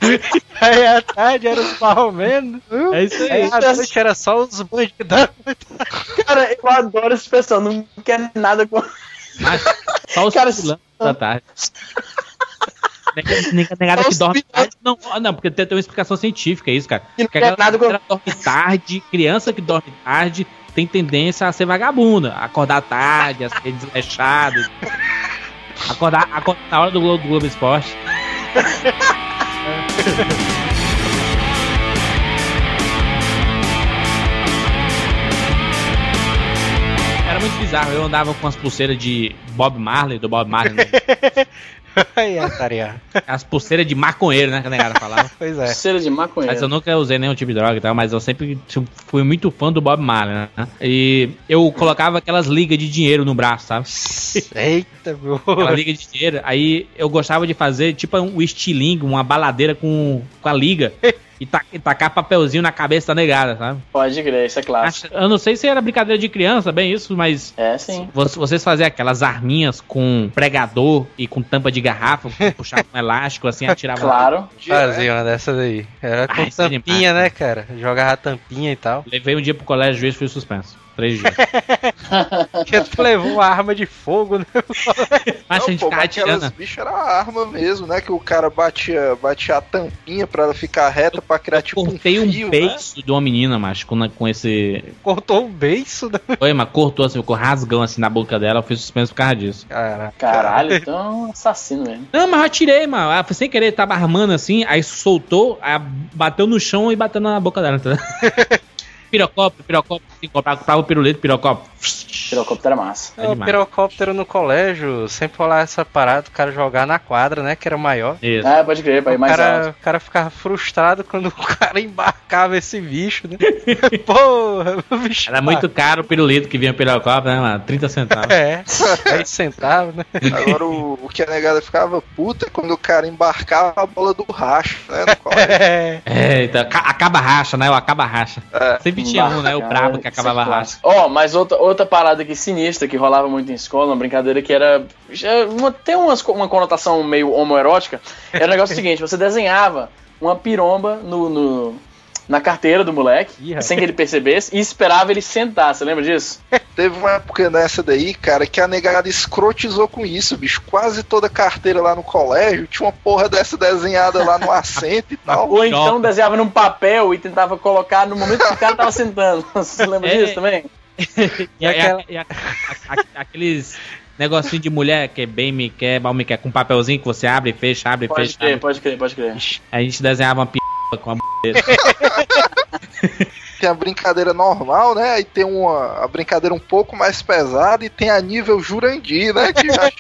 Aí à tarde era os marromenos. É isso Aí aí. à noite era só os bandidão. Cara, eu adoro essa expressão, não quer nada com. Mas só os Cara, da tarde. Nega- nega- Negada que dorme tarde. Não, ah, não, porque tem, tem uma explicação científica isso, cara. Que não Porque a nada com- que dorme tarde, criança que dorme tarde, tem tendência a ser vagabunda, acordar tarde, a ser desleixado. Acordar, acordar na hora do Globo, do Globo Esporte. Era muito bizarro. Eu andava com as pulseiras de Bob Marley, do Bob Marley. né? As pulseiras de maconheiro, né? Que a negada falava. Pois é. Cera de maconheiro. Mas eu nunca usei nenhum tipo de droga e tal, mas eu sempre fui muito fã do Bob Marley, né? E eu colocava aquelas ligas de dinheiro no braço, sabe? Eita, meu. Aquela liga de dinheiro. Aí eu gostava de fazer tipo um estilingue, uma baladeira com, com a liga. E, ta- e tacar papelzinho na cabeça da negada, sabe? Pode crer, isso é clássico. Acho- Eu não sei se era brincadeira de criança, bem isso, mas É, sim. vo- vocês faziam aquelas arminhas com pregador e com tampa de garrafa, puxava um elástico assim, atirava. Claro. Fazia uma dessas aí. Era com Ah, isso é tampinha, demais, né, cara? Jogava a tampinha e tal. Levei um dia pro colégio, juiz fui suspenso. Três dias. Porque tu levou uma arma de fogo, né? Mas Não, a gente pô, mas aquelas bichas era arma mesmo, né? Que o cara batia, batia a tampinha pra ela ficar reta pra criar tipo um Cortei um fio, né? beiço de uma menina, mas com, com esse. Cortou um beiço, né? Foi, mas cortou assim, ficou rasgão assim na boca dela, eu fui suspenso por causa disso. Cara. Caralho, então é um assassino mesmo. Não, mas eu atirei, mano. Ah, foi sem querer, tava armando assim, aí soltou, aí bateu no chão e bateu na boca dela, entendeu? pirocóptero, pirocóptero, assim, comprava, comprava o pirulito, pirocóptero. Pirocóptero é massa. É o pirocóptero no colégio, sempre rolava essa parada, o cara jogar na quadra, né? Que era maior. Isso. Ah, pode crer, pra ir O mais cara, alto. o cara ficava frustrado quando o cara embarcava esse bicho, né? Porra, o bicho. Era muito caro o pirulito que vinha pirocóptero, né, mano? 30 centavos. É, 10 centavos, né? Agora o, o que a negada ficava puta é quando o cara embarcava a bola do racho, né? No colégio. É. É, então, ca- acaba racha, né? O acaba racha. É. Sempre tinha um, né? O brabo que acabava clássico. Ó, mas outra, outra parada aqui sinistra que rolava muito em escola, uma brincadeira que era. uma- tem umas, uma conotação meio homoerótica. Era o negócio seguinte: você desenhava uma piromba no, no- na carteira do moleque, sem que ele percebesse, e esperava ele sentar. Você lembra disso? Teve uma época nessa daí, cara, que a negada escrotizou com isso, bicho. Quase toda carteira lá no colégio tinha uma porra dessa desenhada lá no assento e tal. Ou então desenhava num papel e tentava colocar no momento que o cara tava sentando. Você lembra É. disso também? E, aquela- e a- a- a- aqueles negocinho de mulher que é bem me quer, mal me quer, com papelzinho que você abre e fecha, abre e Pode fecha. crer, abre. pode crer, pode crer. A gente desenhava uma p com a Tem a brincadeira normal, né? Aí tem uma a brincadeira um pouco mais pesada e tem a nível Jurandir, né? Que já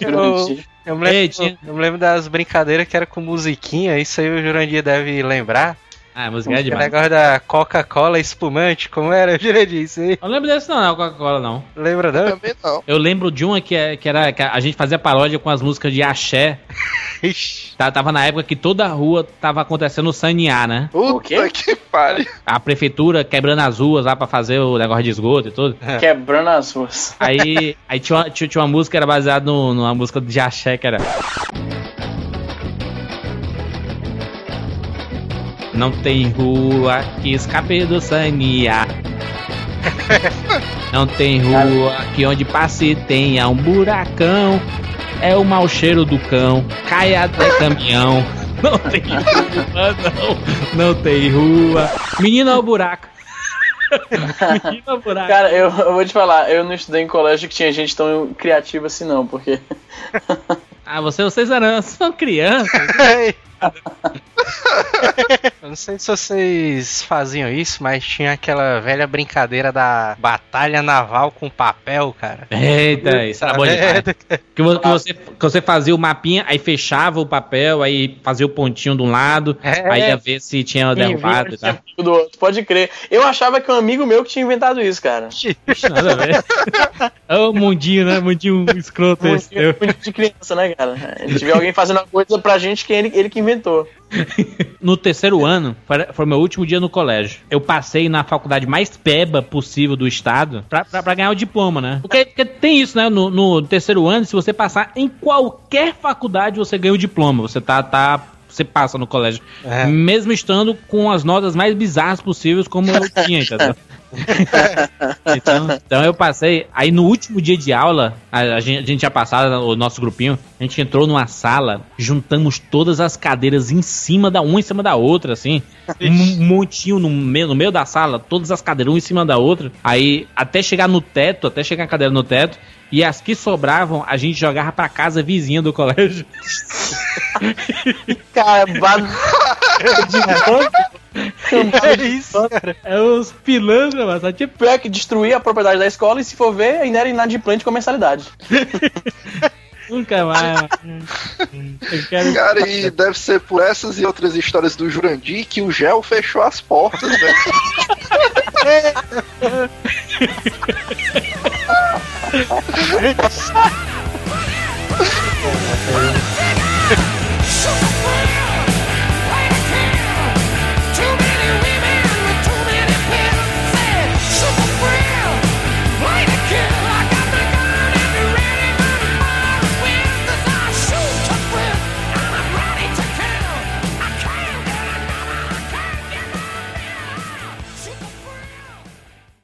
Eu, eu, me lembro, eu me lembro das brincadeiras que era com musiquinha, isso aí o Jurandir deve lembrar. Ah, a música é O demais. negócio da Coca-Cola espumante, como era, Jurandir? Isso aí. Eu não lembro desse não, não, Coca-Cola não. Lembra não? também não. Eu lembro de uma que, é- que era que a gente fazia paródia com as músicas de axé. Ixi. Tá- Tava na época que toda a rua tava acontecendo o sanear, né? O quê? Que pariu. A prefeitura quebrando as ruas lá pra fazer o negócio de esgoto e tudo. Quebrando as ruas. Aí, aí tinha, uma, tinha, tinha uma música que era baseada no- numa música de axé que era. Não tem rua que escape do sanear. Não tem rua que onde passe tenha um buracão. É o mau cheiro do cão. Cai até caminhão. Não tem rua, não. Não tem rua. Menino ao buraco. Menino ao buraco. Cara, eu, eu vou te falar, eu não estudei em colégio que tinha gente tão criativa assim, não, porque. Ah, você, vocês eram são crianças. Eu não sei se vocês faziam isso, mas tinha aquela velha brincadeira da batalha naval com papel, cara. Eita, isso era bom demais. merda. Que, vo- que você, que você fazia o mapinha, aí fechava o papel, aí fazia o pontinho de um lado, É. aí ia ver se tinha derrubado e tal. Do outro, pode crer. Eu achava que um amigo meu que tinha inventado isso, cara. Ixi, Nada a ver. É o mundinho, né? Mundinho escroto esse teu. Muito de criança, né, cara? A gente vê alguém fazendo uma coisa pra gente que ele, ele que inventou. No terceiro ano, foi, foi meu último dia no colégio. Eu passei na faculdade mais peba possível do estado pra, pra, pra ganhar o diploma, né? Porque, porque tem isso, né? No, no terceiro ano, se você passar em qualquer faculdade, você ganha o diploma. Você tá. tá você passa no colégio. É. Mesmo estando com as notas mais bizarras possíveis, como eu tinha, entendeu? então, então eu passei. Aí no último dia de aula, a, a gente, a gente tinha passado o nosso grupinho, a gente entrou numa sala, juntamos todas as cadeiras em cima da uma em cima da outra, assim. Um montinho no meio, no meio da sala, todas as cadeiras uma em cima da outra. Aí até chegar no teto, até chegar a cadeira no teto. E as que sobravam, a gente jogava pra casa vizinha do colégio. Cara, de banco. É isso, cara. É os pilantras, mano. Só tinha Pior que destruir a propriedade da escola e se for ver, ainda era inadimplente com mensalidade. Nunca mais. Quero. Cara, e deve ser por essas e outras histórias do Jurandir que o gel fechou as portas, né?